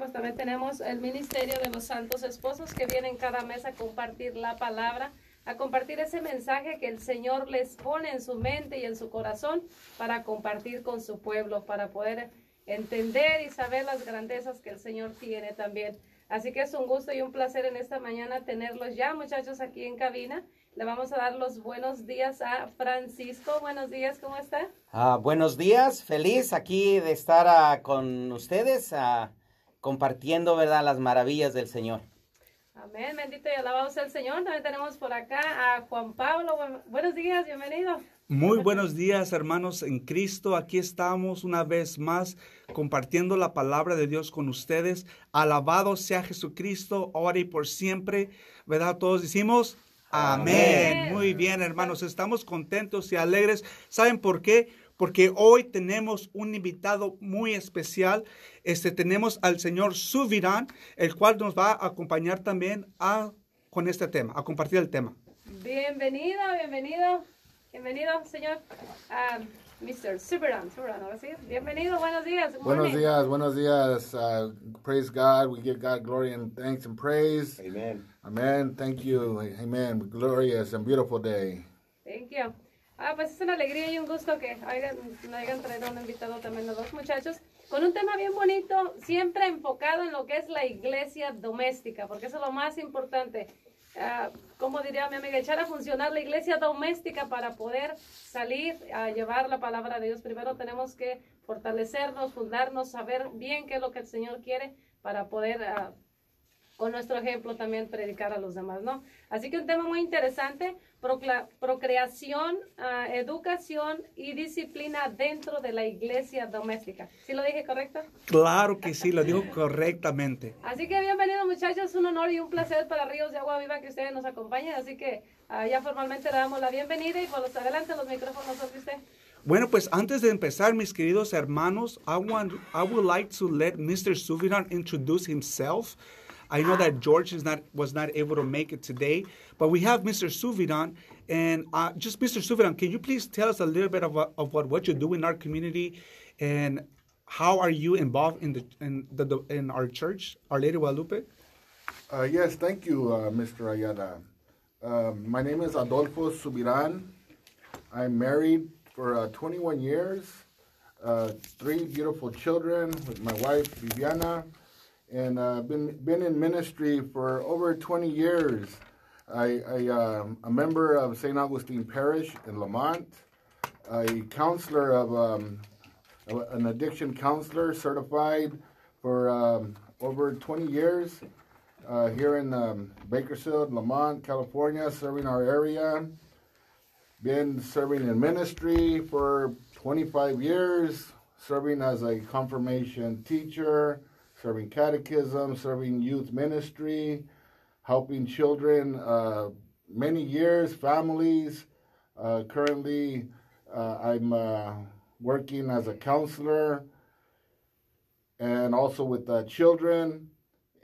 pues también tenemos el Ministerio de los Santos Esposos que vienen cada mes a compartir la palabra, a compartir ese mensaje que el Señor les pone en su mente y en su corazón para compartir con su pueblo, para poder entender y saber las grandezas que el Señor tiene también. Así que es un gusto y un placer en esta mañana tenerlos ya, muchachos, aquí en cabina. Le vamos a dar los buenos días a Francisco. Buenos días, ¿cómo está? Ah, buenos días, feliz aquí de estar ah, con ustedes ah, compartiendo, ¿verdad?, las maravillas del Señor. Amén, bendito y alabado sea el Señor. También tenemos por acá a Juan Pablo. buenos días, bienvenido. Muy buenos días, hermanos en Cristo. Aquí estamos una vez más compartiendo la palabra de Dios con ustedes. Alabado sea Jesucristo, ahora y por siempre. ¿Verdad? Todos decimos, Amén. Muy bien, hermanos. Estamos contentos y alegres. ¿Saben por qué? Porque hoy tenemos un invitado muy especial. Este tenemos al señor Suvirán, el cual nos va a acompañar también a, con este tema, a compartir el tema. Bienvenido, bienvenido, bienvenido, señor. Um, Mr. Ahora sí. Bienvenido, buenos días. Buenos días, buenos días. Uh, praise God. We give God glory and thanks and praise. Amen. Amen. Thank you. Amen. Glorious and beautiful day. Thank you. Ah, pues es una alegría y un gusto que hayan, hayan traído un invitado también a dos muchachos con un tema bien bonito, siempre enfocado en lo que es la iglesia doméstica, porque eso es lo más importante. Uh, como diría mi amiga, echar a funcionar la iglesia doméstica para poder salir a llevar la palabra de Dios. Primero tenemos que fortalecernos, fundarnos, saber bien qué es lo que el Señor quiere para poder uh, con nuestro ejemplo también predicar a los demás, ¿no? Así que un tema muy interesante, procreación, ah, educación y disciplina dentro de la iglesia doméstica. ¿Sí lo dije correcto? Claro que sí, lo digo correctamente. Así que bienvenidos muchachos, un honor y un placer para Ríos de Agua Viva que ustedes nos acompañen, así que ah, ya formalmente le damos la bienvenida y por los adelante los micrófonos son usted. Bueno, pues antes de empezar, mis queridos hermanos, I, want, I would like to let Mr. Suviran introduce himself. I know that George is not was not able to make it today, but we have Mr. Suvidan. And uh, just Mr. Suvidan, can you please tell us a little bit of, of what, what you do in our community and how are you involved in the in the, in our church, Our Lady Guadalupe? Uh, yes, thank you, uh, Mr. Ayala. Um, my name is Adolfo Subiran. I'm married for uh, 21 years, uh, three beautiful children with my wife Viviana and uh, been been in ministry for over 20 years. I, I um, a member of St. Augustine Parish in Lamont, a counselor of um, an addiction counselor, certified for um, over 20 years uh, here in um, Bakersfield, Lamont, California, serving our area. Been serving in ministry for 25 years, serving as a confirmation teacher, serving catechism, serving youth ministry, helping children uh, many years, families. Uh, currently, uh, I'm uh, working as a counselor and also with children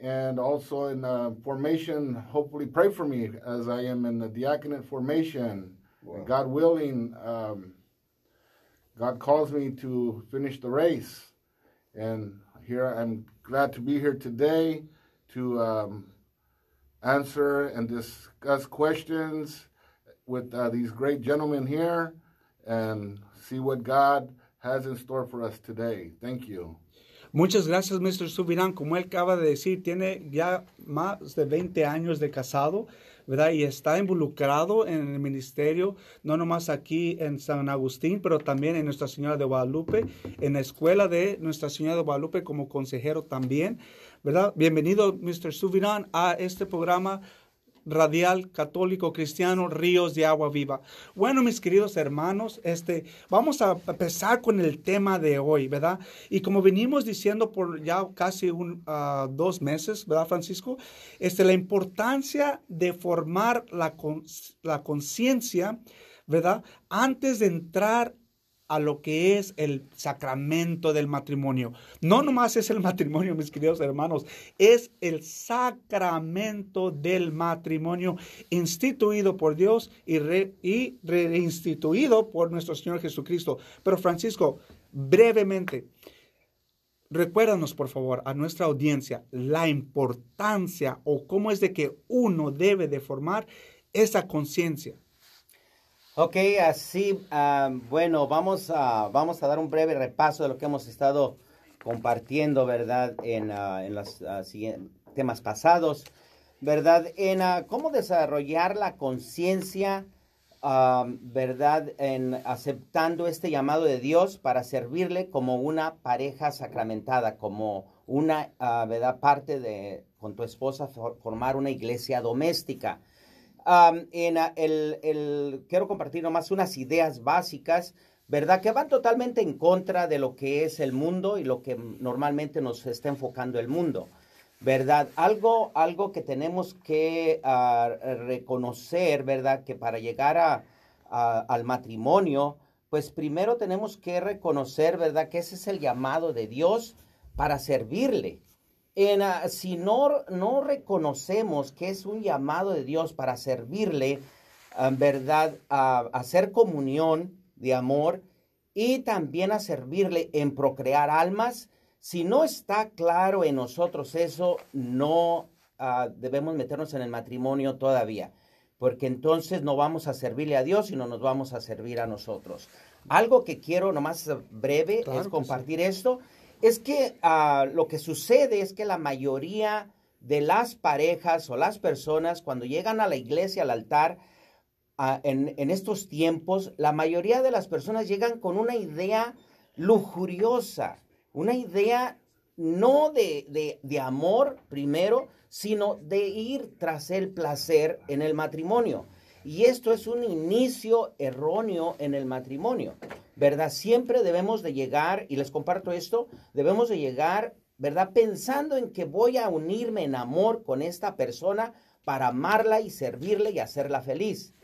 and also in formation. Hopefully, pray for me as I am in the diaconate formation. Wow. God willing, um, God calls me to finish the race. And here I'm glad to be here today to um, answer and discuss questions with uh, these great gentlemen here and see what God has in store for us today. Thank you. Muchas gracias, Mr. Subirán. Como él acaba de decir, tiene ya más de 20 años de casado. Y está involucrado en el ministerio, no nomás aquí en San Agustín, pero también en Nuestra Señora de Guadalupe, en la escuela de Nuestra Señora de Guadalupe como consejero también, ¿verdad? Bienvenido, Mr. Suvirán, a este programa radial católico cristiano Ríos de Agua Viva. Bueno, mis queridos hermanos, este, vamos a empezar con el tema de hoy, ¿verdad? Y como venimos diciendo por ya casi un, uh, dos meses, ¿verdad, Francisco? Este, la importancia de formar la, la conciencia, ¿verdad? Antes de entrar a lo que es el sacramento del matrimonio. No nomás es el matrimonio, mis queridos hermanos, es el sacramento del matrimonio instituido por Dios y, reinstituido por nuestro Señor Jesucristo. Pero Francisco, brevemente, recuérdanos por favor a nuestra audiencia la importancia o cómo es de que uno debe de formar esa conciencia. Ok, así, ah, bueno, vamos a, vamos a dar un breve repaso de lo que hemos estado compartiendo, ¿verdad? En, ah, en los ah, siguientes temas pasados, ¿verdad? En cómo desarrollar la conciencia, ¿verdad? En aceptando este llamado de Dios para servirle como una pareja sacramentada, como una, ¿verdad? Parte de, con tu esposa, formar una iglesia doméstica quiero compartir nomás unas ideas básicas, ¿verdad? Que van totalmente en contra de lo que es el mundo y lo que normalmente nos está enfocando el mundo, ¿verdad? Algo, algo que tenemos que ah, reconocer, ¿verdad? Que para llegar al matrimonio, pues primero tenemos que reconocer, ¿verdad? Que ese es el llamado de Dios para servirle. Ah, si no, no reconocemos que es un llamado de Dios para servirle, en verdad, a hacer comunión de amor y también a servirle en procrear almas, si no está claro en nosotros eso, no ah, debemos meternos en el matrimonio todavía, porque entonces no vamos a servirle a Dios, sino nos vamos a servir a nosotros. Algo que quiero nomás breve es compartir esto es que ah, lo que sucede es que la mayoría de las parejas o las personas cuando llegan a la iglesia, al altar, ah, en, estos tiempos, la mayoría de las personas llegan con una idea lujuriosa, una idea no de, de amor primero, sino de ir tras el placer en el matrimonio. Y esto es un inicio erróneo en el matrimonio. ¿Verdad? Siempre debemos de llegar, y les comparto esto, debemos de llegar, ¿verdad? Pensando en que voy a unirme en amor con esta persona para amarla y servirle y hacerla feliz.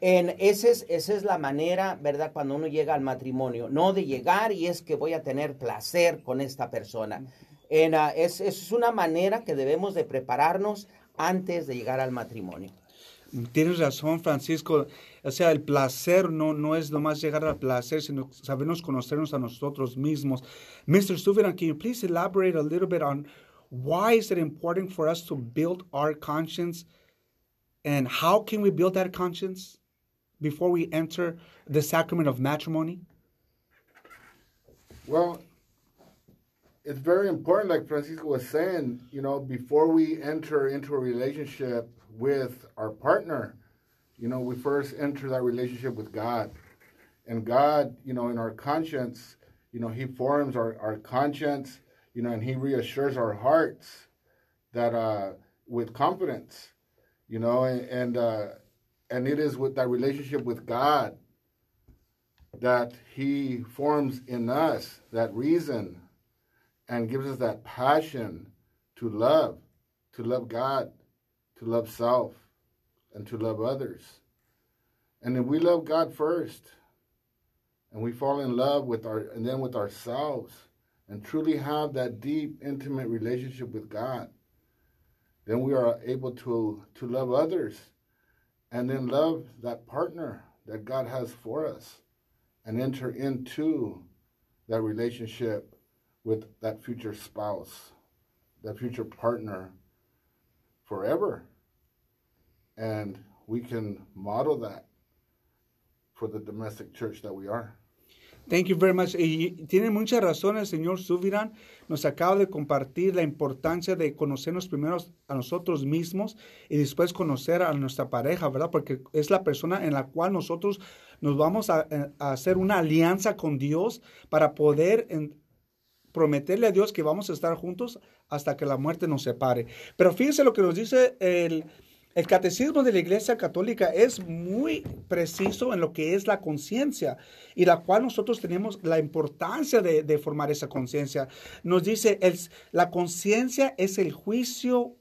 En, esa, es, esa es la manera, ¿verdad? Cuando uno llega al matrimonio, no de llegar y es que voy a tener placer con esta persona. En, uh, es, es una manera que debemos de prepararnos antes de llegar al matrimonio. Tienes razón, Francisco. O sea, el placer no, no es nomás llegar al placer, sino sabernos conocernos a nosotros mismos. Mr. Stuviran, can you please elaborate a little bit on why is it important for us to build our conscience and how can we build that conscience before we enter the sacrament of matrimony? Well, it's very important, like Francisco was saying, you know, before we enter into a relationship with our partner, you know, we first enter that relationship with God. And God, you know, in our conscience, you know, He forms our, our conscience, you know, and He reassures our hearts that uh, with confidence, you know, and and, uh, and it is with that relationship with God that He forms in us that reason and gives us that passion to love, to love God, to love self, and to love others. And if we love God first, and we fall in love with our and then with ourselves, and truly have that deep, intimate relationship with God, then we are able to to love others, and then love that partner that God has for us, and enter into that relationship with that future spouse, that future partner forever. And we can model that for the domestic church that we are. Thank you very much. Y tiene mucha razón el señor Suviran. Nos acaba de compartir la importancia de conocernos primero a nosotros mismos y después conocer a nuestra pareja, ¿verdad? Porque es la persona en la cual nosotros nos vamos a, a hacer una alianza con Dios para poder prometerle a Dios que vamos a estar juntos hasta que la muerte nos separe. Pero fíjense lo que nos dice el, catecismo de la Iglesia Católica es muy preciso en lo que es la conciencia y la cual nosotros tenemos la importancia de, formar esa conciencia. Nos dice, la conciencia es el juicio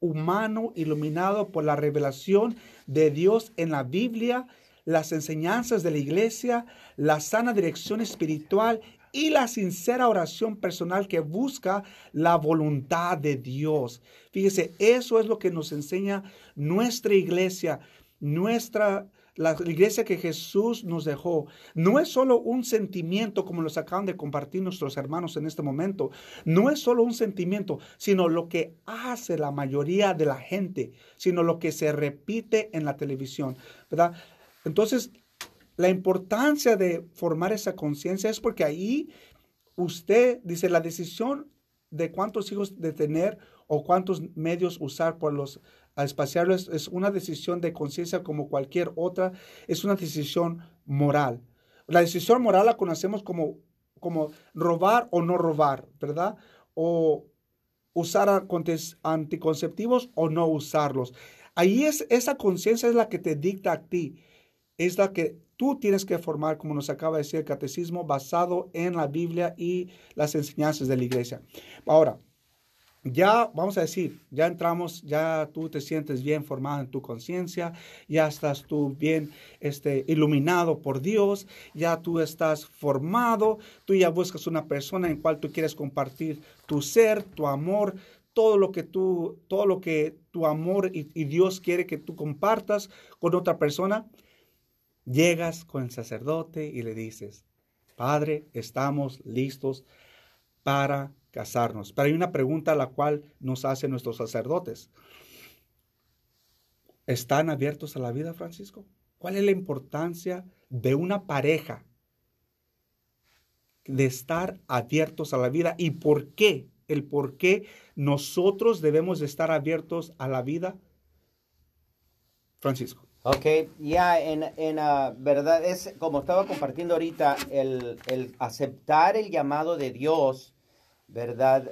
humano iluminado por la revelación de Dios en la Biblia, las enseñanzas de la iglesia, la sana dirección espiritual y la sincera oración personal que busca la voluntad de Dios. Fíjese, eso es lo que nos enseña nuestra iglesia, nuestra la iglesia que Jesús nos dejó no es solo un sentimiento como los acaban de compartir nuestros hermanos en este momento. No es solo un sentimiento, sino lo que hace la mayoría de la gente, sino lo que se repite en la televisión, ¿verdad? Entonces, la importancia de formar esa conciencia es porque ahí usted dice la decisión de cuántos hijos de tener o cuántos medios usar por los a espaciarlos es una decisión de conciencia como cualquier otra, es una decisión moral. La decisión moral la conocemos como, como robar o no robar, ¿verdad? O usar anticonceptivos o no usarlos. Ahí es esa conciencia es la que te dicta a ti, es la que tú tienes que formar, como nos acaba de decir el catecismo, basado en la Biblia y las enseñanzas de la iglesia. Ahora, ya vamos a decir, ya entramos, ya tú te sientes bien formado en tu conciencia, ya estás tú bien este, iluminado por Dios, ya tú estás formado, tú ya buscas una persona en cual tú quieres compartir tu ser, tu amor, todo lo que tú, todo lo que tu amor y, y Dios quiere que tú compartas con otra persona. Llegas con el sacerdote y le dices, Padre, estamos listos para casarnos. Pero hay una pregunta a la cual nos hacen nuestros sacerdotes. ¿Están abiertos a la vida, Francisco? ¿Cuál es la importancia de una pareja de estar abiertos a la vida y por qué? El por qué nosotros debemos de estar abiertos a la vida. Francisco. Ok, ya en, en uh, verdad es como estaba compartiendo ahorita, el, el aceptar el llamado de Dios ¿verdad?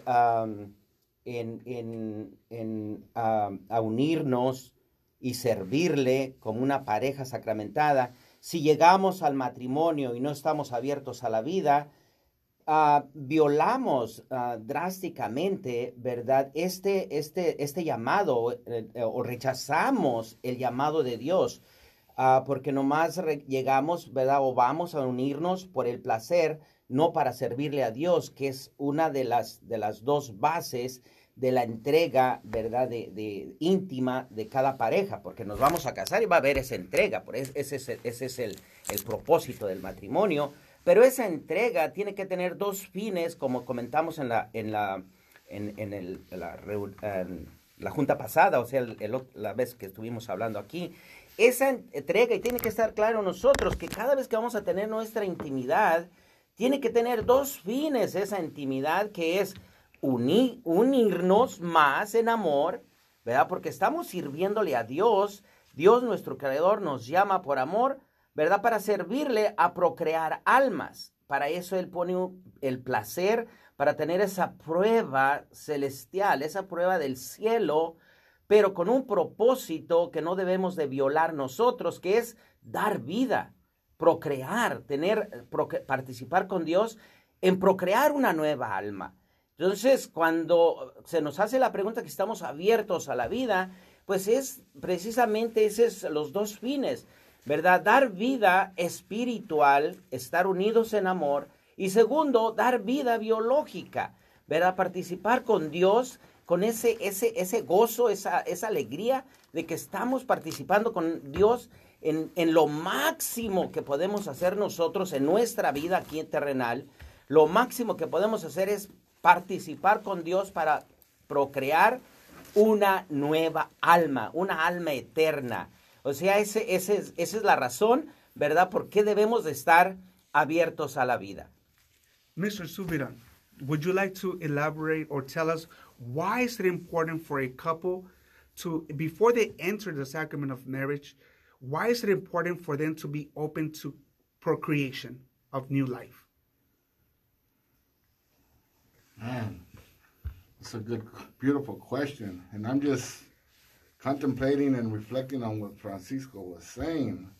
en, a unirnos y servirle como una pareja sacramentada. Si llegamos al matrimonio y no estamos abiertos a la vida, ah, violamos ah, drásticamente, ¿verdad? Este, este, este llamado eh, o rechazamos el llamado de Dios, ah, porque nomás llegamos, ¿verdad? O vamos a unirnos por el placer, no para servirle a Dios, que es una de las, de las dos bases de la entrega, ¿verdad?, de, íntima de cada pareja, porque nos vamos a casar y va a haber esa entrega, por ese, ese, ese es el, el, propósito del matrimonio, pero esa entrega tiene que tener dos fines, como comentamos en la, en la, en, en el, la, junta pasada, o sea, la vez que estuvimos hablando aquí, esa entrega, y tiene que estar claro nosotros, que cada vez que vamos a tener nuestra intimidad, tiene que tener dos fines esa intimidad, que es unirnos más en amor, ¿verdad? Porque estamos sirviéndole a Dios. Dios, nuestro Creador, nos llama por amor, ¿verdad? Para servirle a procrear almas. Para eso Él pone el placer, para tener esa prueba celestial, esa prueba del cielo, pero con un propósito que no debemos de violar nosotros, que es dar vida procrear, tener, participar con Dios en procrear una nueva alma. Entonces, cuando se nos hace la pregunta que estamos abiertos a la vida, pues es precisamente esos los dos fines, ¿verdad? Dar vida espiritual, estar unidos en amor, y segundo, dar vida biológica, ¿verdad? Participar con Dios, con ese, ese, ese gozo, esa, esa alegría de que estamos participando con Dios en, lo máximo que podemos hacer nosotros en nuestra vida aquí en terrenal, lo máximo que podemos hacer es participar con Dios para procrear una nueva alma, una alma eterna. O sea, ese, esa es la razón, ¿verdad? ¿Por qué debemos de estar abiertos a la vida? Mr. Subiran, would you like to elaborate or tell us why is it important for a couple to, before they enter the sacrament of marriage, why is it important for them to be open to procreation of new life? Man, it's a good, beautiful question. And I'm just contemplating and reflecting on what Francisco was saying.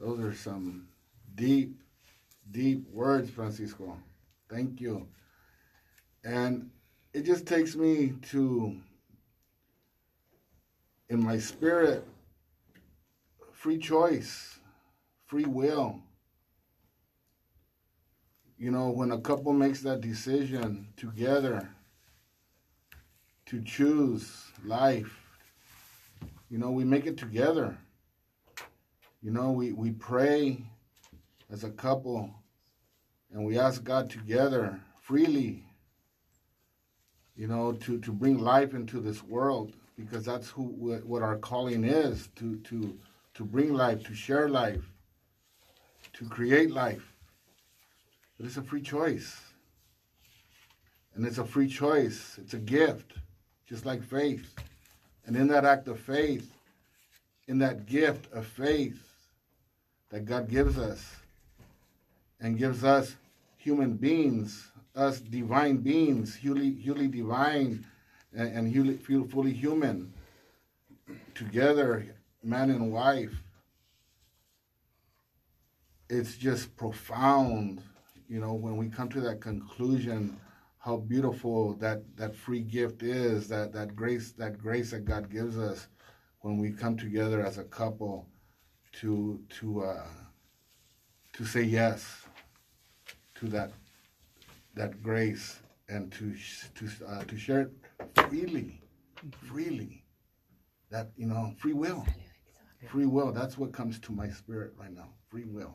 Those are some deep, deep words, Francisco. Thank you. And it just takes me to, in my spirit, free choice, free will. You know, when a couple makes that decision together to choose life, you know, we make it together. You know, we, we pray as a couple and we ask God together freely, you know, to, to bring life into this world because that's who what our calling is to to to bring life, to share life, to create life. But it's a free choice. And it's a free choice. It's a gift, just like faith. And in that act of faith, in that gift of faith that God gives us and gives us human beings, us divine beings, fully, fully divine and, and fully human, together, man and wife, it's just profound, you know, when we come to that conclusion how beautiful that, that free gift is, that, that grace, that grace that God gives us when we come together as a couple to to uh, to say yes to that that grace and to to uh, to share it freely, freely. That you know, free will, free will. That's what comes to my spirit right now. Free will.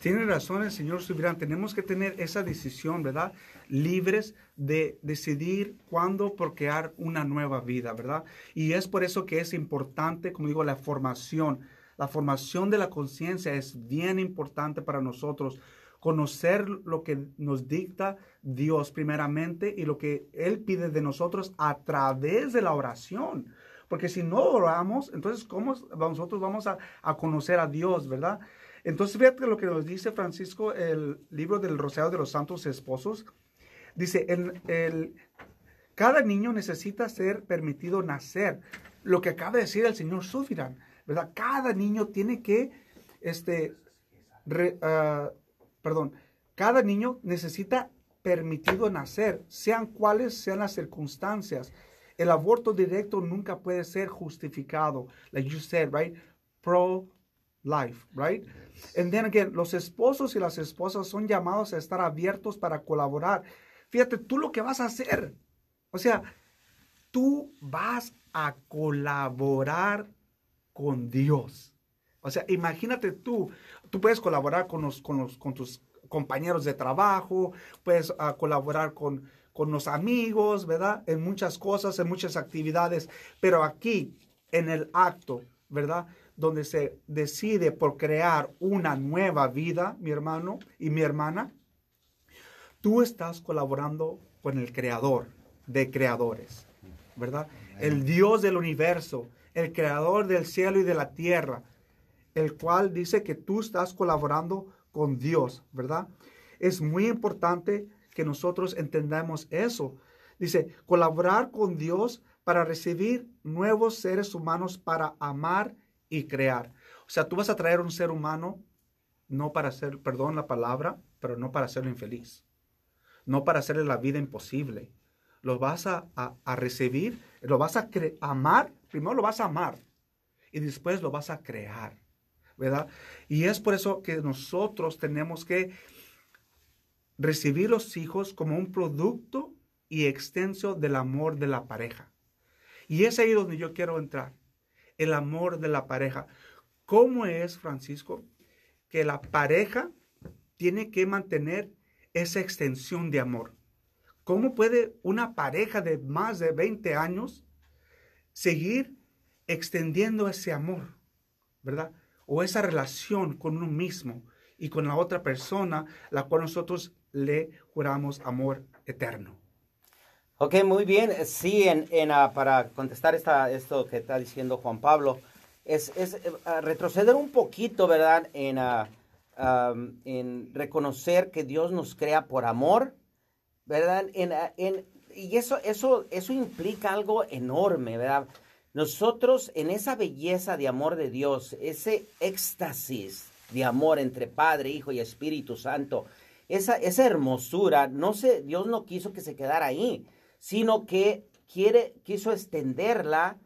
Tiene razón el señor Subirán. Tenemos que tener esa decisión, ¿verdad? Libres de decidir cuándo procrear una nueva vida, ¿verdad? Y es por eso que es importante, como digo, la formación. La formación de la conciencia es bien importante para nosotros. Conocer lo que nos dicta Dios primeramente y lo que Él pide de nosotros a través de la oración. Porque si no oramos, entonces, ¿cómo nosotros vamos a, a conocer a Dios, verdad? Entonces, fíjate lo que nos dice Francisco, el libro del Rosario de los Santos Esposos. Dice, cada niño necesita ser permitido nacer. Lo que acaba de decir el señor Sufiran, ¿verdad? Cada niño tiene que, este, ah, perdón, cada niño necesita permitido nacer, sean cuales sean las circunstancias. El aborto directo nunca puede ser justificado, like you said, right? Pro life, right? And then again, los esposos y las esposas son llamados a estar abiertos para colaborar. Fíjate, tú lo que vas a hacer. O sea, tú vas a colaborar con Dios. O sea, imagínate tú, tú puedes colaborar con, los, con, los, con tus compañeros de trabajo, puedes uh, colaborar con, con los amigos, ¿verdad? En muchas cosas, en muchas actividades, pero aquí, en el acto, ¿verdad? Donde se decide por crear una nueva vida, mi hermano y mi hermana, tú estás colaborando con el creador de creadores, ¿verdad? El Dios del universo, el creador del cielo y de la tierra, el cual dice que tú estás colaborando con Dios, ¿verdad? Es muy importante que nosotros entendamos eso. Dice, colaborar con Dios para recibir nuevos seres humanos para amar y crear. O sea, tú vas a traer un ser humano no para hacer, perdón la palabra, pero no para hacerlo infeliz. No para hacerle la vida imposible. Lo vas a, recibir, lo vas a amar, primero lo vas a amar y después lo vas a crear, ¿verdad? Y es por eso que nosotros tenemos que recibir los hijos como un producto y extenso del amor de la pareja. Y es ahí donde yo quiero entrar el amor de la pareja. ¿Cómo es, Francisco, que la pareja tiene que mantener esa extensión de amor? ¿Cómo puede una pareja de más de 20 años seguir extendiendo ese amor, verdad? O esa relación con uno mismo y con la otra persona, la cual nosotros le juramos amor eterno. Ok, muy bien. Sí, en, en uh, para contestar esta, esto que está diciendo Juan Pablo, es, es uh, retroceder un poquito, ¿verdad? En, uh, en reconocer que Dios nos crea por amor, ¿verdad? En, en, y eso, eso, eso implica algo enorme, ¿verdad? Nosotros en esa belleza de amor de Dios, ese éxtasis de amor entre Padre, Hijo y Espíritu Santo, esa, esa hermosura, no sé, Dios no quiso que se quedara ahí sino que quiere, quiso extenderla,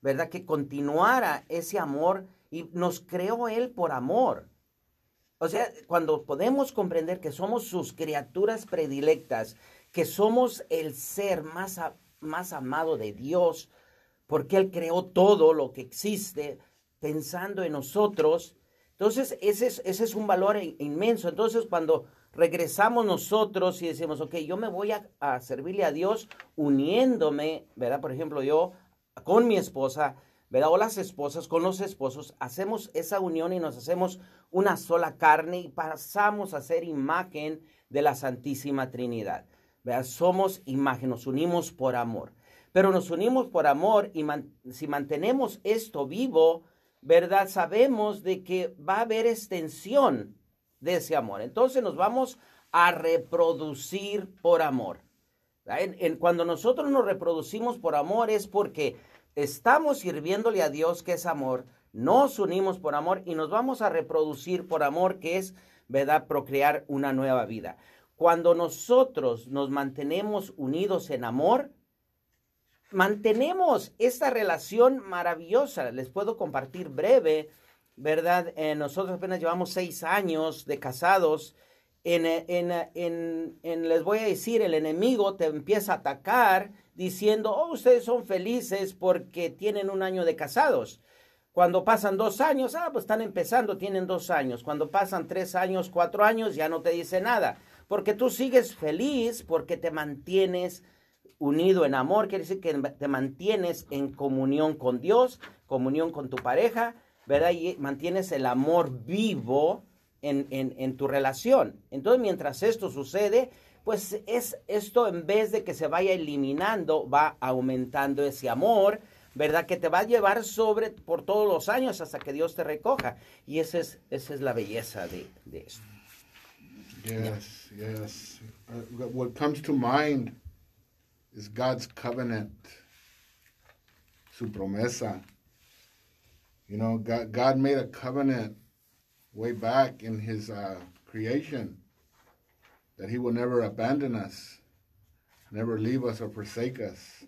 ¿verdad? Que continuara ese amor y nos creó Él por amor. O sea, cuando podemos comprender que somos sus criaturas predilectas, que somos el ser más, más amado de Dios, porque Él creó todo lo que existe pensando en nosotros, Entonces, ese es, ese es un valor in- inmenso. Entonces, cuando regresamos nosotros y decimos, ok, yo me voy a, servirle a Dios uniéndome, ¿verdad? Por ejemplo, yo con mi esposa, ¿verdad? O las esposas con los esposos, hacemos esa unión y nos hacemos una sola carne y pasamos a ser imagen de la Santísima Trinidad. ¿verdad? Somos imagen, nos unimos por amor. Pero nos unimos por amor y si mantenemos esto vivo, ¿verdad? Sabemos de que va a haber extensión de ese amor. Entonces nos vamos a reproducir por amor. en- cuando nosotros nos reproducimos por amor es porque estamos sirviéndole a Dios que es amor, nos unimos por amor y nos vamos a reproducir por amor que es, ¿verdad? Procrear una nueva vida. Cuando nosotros nos mantenemos unidos en amor, mantenemos esta relación maravillosa. Les puedo compartir breve, ¿verdad? Eh, nosotros apenas llevamos seis años de casados. En, eh, en, eh, en- en- les voy a decir, el enemigo te empieza a atacar diciendo, oh, ustedes son felices porque tienen un año de casados. Cuando pasan dos años, ah, pues están empezando, tienen dos años. Cuando pasan tres años, cuatro años, ya no te dice nada. Porque tú sigues feliz porque te mantienes unido en amor, quiere decir que te mantienes en comunión con Dios, comunión con tu pareja, ¿verdad? Y mantienes el amor vivo en, en- tu relación. Entonces, mientras esto sucede, pues es esto en vez de que se vaya eliminando, va aumentando ese amor, ¿verdad? Que te va a llevar sobre por todos los años hasta que Dios te recoja. Y esa es, esa es la belleza de, de esto. Yes, yes. Uh, what comes to mind is God's covenant, su promesa. You know, God, God made a covenant way back in His uh, creation that He will never abandon us, never leave us or forsake us.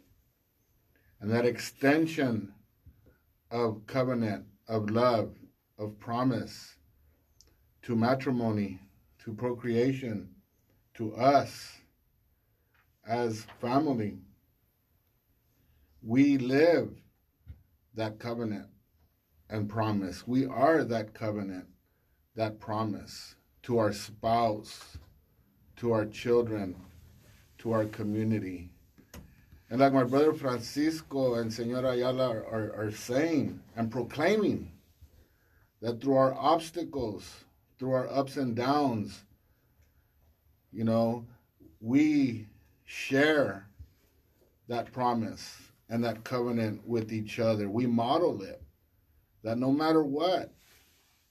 And that extension of covenant, of love, of promise to matrimony, to procreation, to us as family. We live that covenant and promise. We are that covenant, that promise to our spouse, to our children, to our community. And like my brother Francisco and Senora Ayala are, are, are saying and proclaiming, that through our obstacles, through our ups and downs, you know, we share that promise and that covenant with each other. We model it. That no matter what,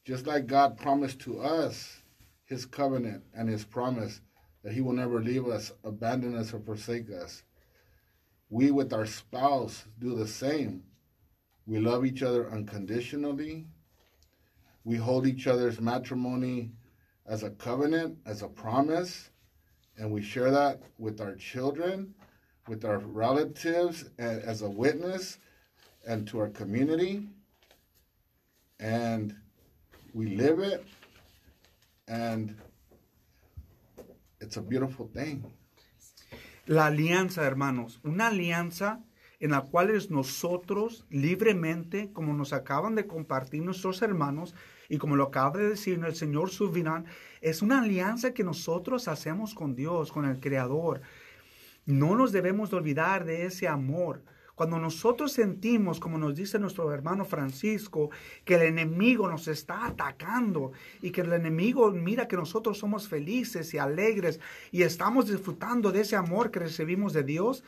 just like God promised to us his covenant and his promise that he will never leave us, abandon us, or forsake us, we with our spouse do the same. We love each other unconditionally. We hold each other's matrimony as a covenant, as a promise, and we share that with our children, with our relatives, as a witness, and to our community. And we live it, and it's a beautiful thing. La alianza, hermanos, una alianza en la cual es nosotros libremente, como nos acaban de compartir nuestros hermanos y como lo acaba de decir el Señor Subirán, es una alianza que nosotros hacemos con Dios, con el Creador. No nos debemos de olvidar de ese amor. Cuando nosotros sentimos, como nos dice nuestro hermano Francisco, que el enemigo nos está atacando y que el enemigo mira que nosotros somos felices y alegres y estamos disfrutando de ese amor que recibimos de Dios,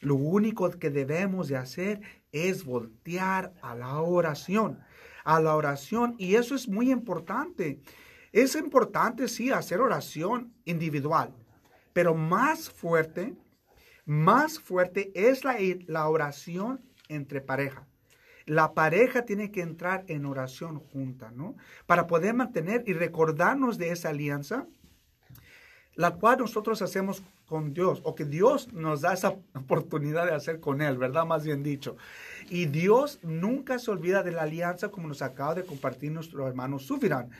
lo único que debemos de hacer es voltear a la oración, a la oración y eso es muy importante. Es importante, sí, hacer oración individual, pero más fuerte más fuerte es la, la, oración entre pareja. La pareja tiene que entrar en oración junta, ¿no? Para poder mantener y recordarnos de esa alianza, la cual nosotros hacemos con Dios, o que Dios nos da esa oportunidad de hacer con Él, ¿verdad? Más bien dicho. Y Dios nunca se olvida de la alianza como nos acaba de compartir nuestro hermano Sufirán.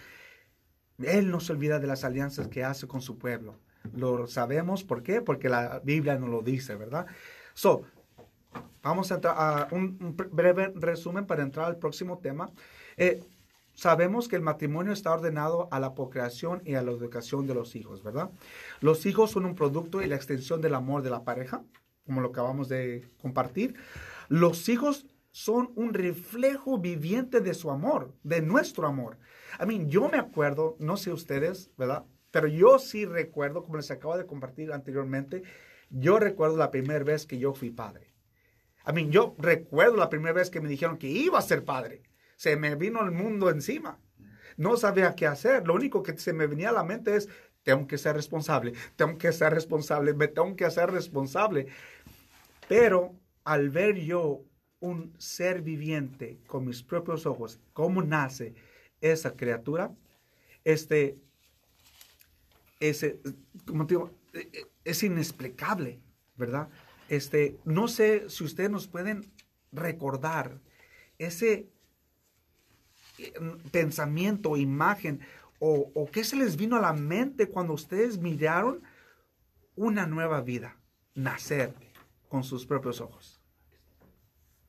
Él no se olvida de las alianzas que hace con su pueblo. Lo sabemos, ¿por qué? Porque la Biblia nos lo dice, ¿verdad? So, vamos a entrar a un, breve resumen para entrar al próximo tema. Eh, sabemos que el matrimonio está ordenado a la procreación y a la educación de los hijos, ¿verdad? Los hijos son un producto y la extensión del amor de la pareja, como lo acabamos de compartir. Los hijos son un reflejo viviente de su amor, de nuestro amor. I mean, yo me acuerdo, no sé ustedes, ¿verdad? Pero yo sí recuerdo, como les acabo de compartir anteriormente, yo recuerdo la primera vez que yo fui padre. I mean, yo recuerdo la primera vez que me dijeron que iba a ser padre. Se me vino el mundo encima. No sabía qué hacer. Lo único que se me venía a la mente es, tengo que ser responsable, tengo que ser responsable, me tengo que hacer responsable. Pero al ver yo un ser viviente con mis propios ojos, cómo nace esa criatura, este, como digo, es inexplicable, ¿verdad? Este, no sé si ustedes nos pueden recordar ese eh, pensamiento, imagen, o qué se les vino a la mente cuando ustedes miraron una nueva vida nacer con sus propios ojos.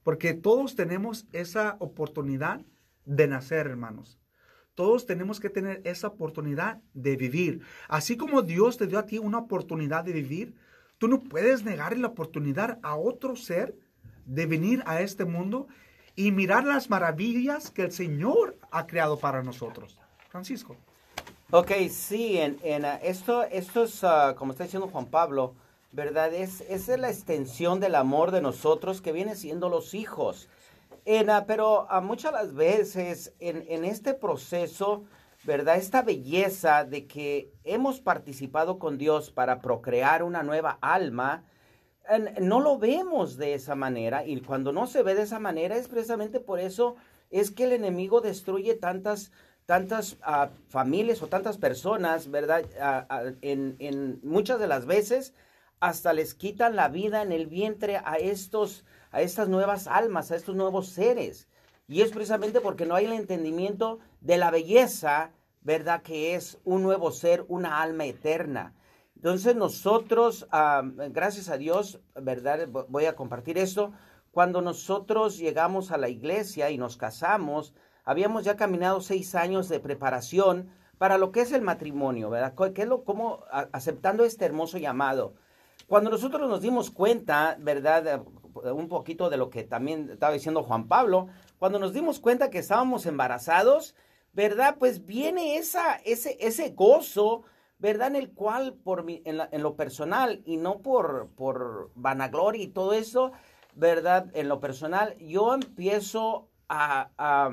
Porque todos tenemos esa oportunidad de nacer, hermanos. Todos tenemos que tener esa oportunidad de vivir. Así como Dios te dio a ti una oportunidad de vivir, tú no puedes negar la oportunidad a otro ser de venir a este mundo y mirar las maravillas que el Señor ha creado para nosotros. Francisco. Ok, sí, en, uh, esto, esto es, uh, como está diciendo Juan Pablo, ¿verdad? Es, es la extensión del amor de nosotros que viene siendo los hijos. En, uh, pero muchas las veces en, este proceso, ¿verdad? Esta belleza de que hemos participado con Dios para procrear una nueva alma, no lo vemos de esa manera y cuando no se ve de esa manera es precisamente por eso es que el enemigo destruye tantas tantas ah, familias o tantas personas, ¿verdad? En muchas de las veces hasta les quitan la vida en el vientre a estos a estas nuevas almas, a estos nuevos seres. Y es precisamente porque no hay el entendimiento de la belleza, ¿verdad? Que es un nuevo ser, una alma eterna. Entonces nosotros, gracias a Dios, ¿verdad? Vo- Voy a compartir esto. Cuando nosotros llegamos a la iglesia y nos casamos, habíamos ya caminado seis años de preparación para lo que es el matrimonio, ¿verdad? ¿Qué es lo, cómo, aceptando este hermoso llamado. Cuando nosotros nos dimos cuenta, ¿verdad? Un poquito de lo que también estaba diciendo Juan Pablo, cuando nos dimos cuenta que estábamos embarazados, ¿verdad? Pues viene esa, ese, ese gozo, ¿verdad? En el cual, por mi- en, la- en lo personal, y no por, por vanagloria y todo eso, ¿verdad? En lo personal, yo empiezo a, a,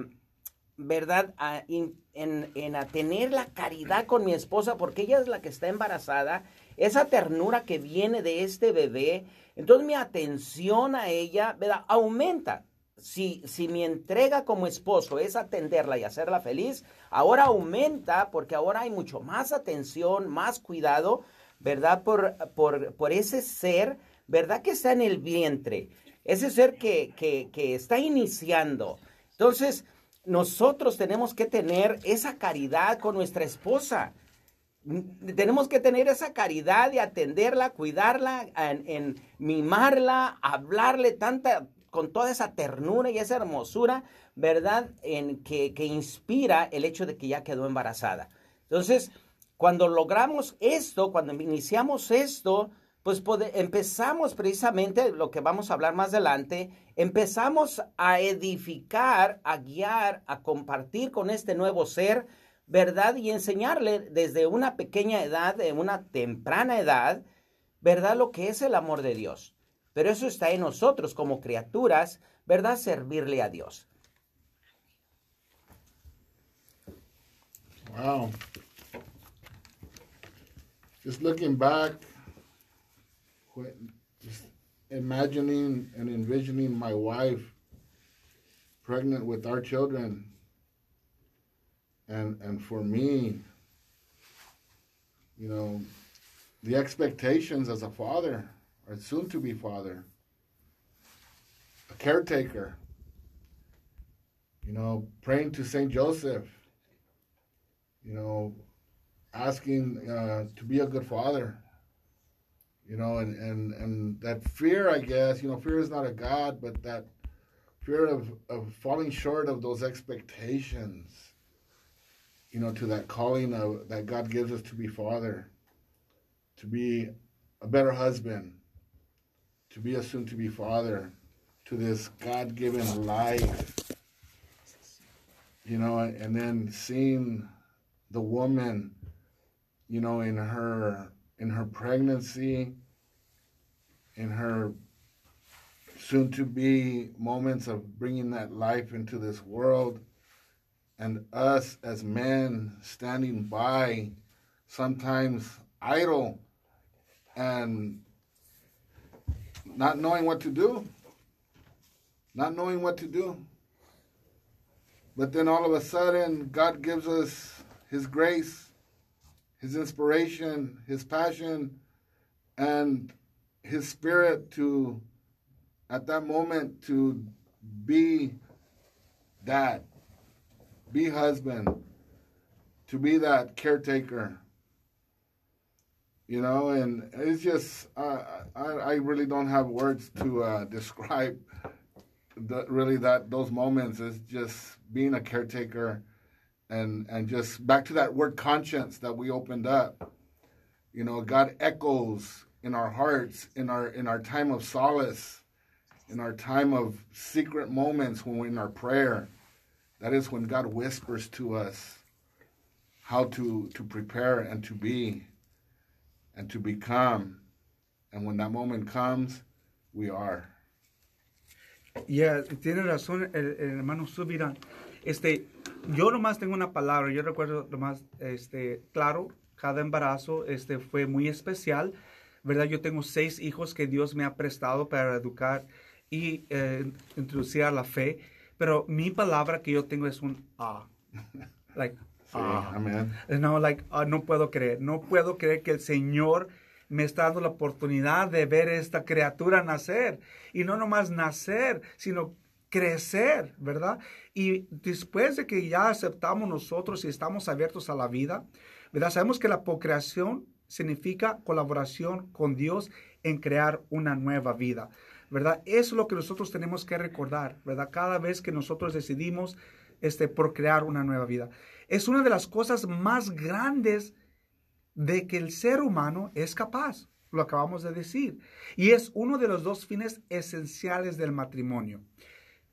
¿verdad? A in- en, en a tener la caridad con mi esposa, porque ella es la que está embarazada, esa ternura que viene de este bebé, entonces mi atención a ella, ¿verdad? Aumenta. Si, si mi entrega como esposo es atenderla y hacerla feliz, ahora aumenta porque ahora hay mucho más atención, más cuidado, ¿verdad? Por, por, por ese ser, ¿verdad? Que está en el vientre, ese ser que, que, que está iniciando. Entonces, nosotros tenemos que tener esa caridad con nuestra esposa. Tenemos que tener esa caridad de atenderla, cuidarla, en, en mimarla, hablarle tanta, con toda esa ternura y esa hermosura, ¿verdad? En que, que inspira el hecho de que ya quedó embarazada. Entonces, cuando logramos esto, cuando iniciamos esto, pues pode- empezamos precisamente lo que vamos a hablar más adelante, empezamos a edificar, a guiar, a compartir con este nuevo ser, ¿verdad? Y enseñarle desde una pequeña edad, de una temprana edad, ¿verdad? Lo que es el amor de Dios. Pero eso está en nosotros como criaturas, ¿verdad? Servirle a Dios. Wow. Just looking back, just imagining and envisioning my wife pregnant with our children, and and for me, you know, the expectations as a father, or soon to be father, a caretaker, you know, praying to Saint Joseph you know, asking uh, to be a good father. You know, and, and, and that fear, I guess, you know, fear is not a God, but that fear of, of falling short of those expectations. You know, to that calling of, that God gives us to be father, to be a better husband, to be a soon to be father, to this God given life, you know, and then seeing the woman, you know, in her in her pregnancy, in her soon to be moments of bringing that life into this world, and us as men standing by, sometimes idle and not knowing what to do. Not knowing what to do. But then all of a sudden, God gives us His grace, His inspiration, His passion, and His Spirit to, at that moment, to be dad, be husband, to be that caretaker. You know, and it's just, uh, I, I really don't have words to uh, describe really that those moments is just being a caretaker and and just back to that word conscience that we opened up you know god echoes in our hearts in our in our time of solace in our time of secret moments when we're in our prayer that is when god whispers to us how to to prepare and to be and to become and when that moment comes we are Yeah, tiene razón el, el hermano Subirán. Este, yo nomás tengo una palabra, yo recuerdo nomás, este, claro, cada embarazo, este, fue muy especial, ¿verdad? Yo tengo seis hijos que Dios me ha prestado para educar y eh, introducir a la fe, pero mi palabra que yo tengo es un ah, like, Sí, ah. No, like, ah, no puedo creer, no puedo creer que el Señor me está dando la oportunidad de ver esta criatura nacer. Y no nomás nacer, sino crecer, ¿verdad? Y después de que ya aceptamos nosotros y estamos abiertos a la vida, ¿verdad? Sabemos que la procreación significa colaboración con Dios en crear una nueva vida, ¿verdad? Es lo que nosotros tenemos que recordar, ¿verdad? Cada vez que nosotros decidimos este, procrear una nueva vida. Es una de las cosas más grandes de que el ser humano es capaz, lo acabamos de decir. Y es uno de los dos fines esenciales del matrimonio.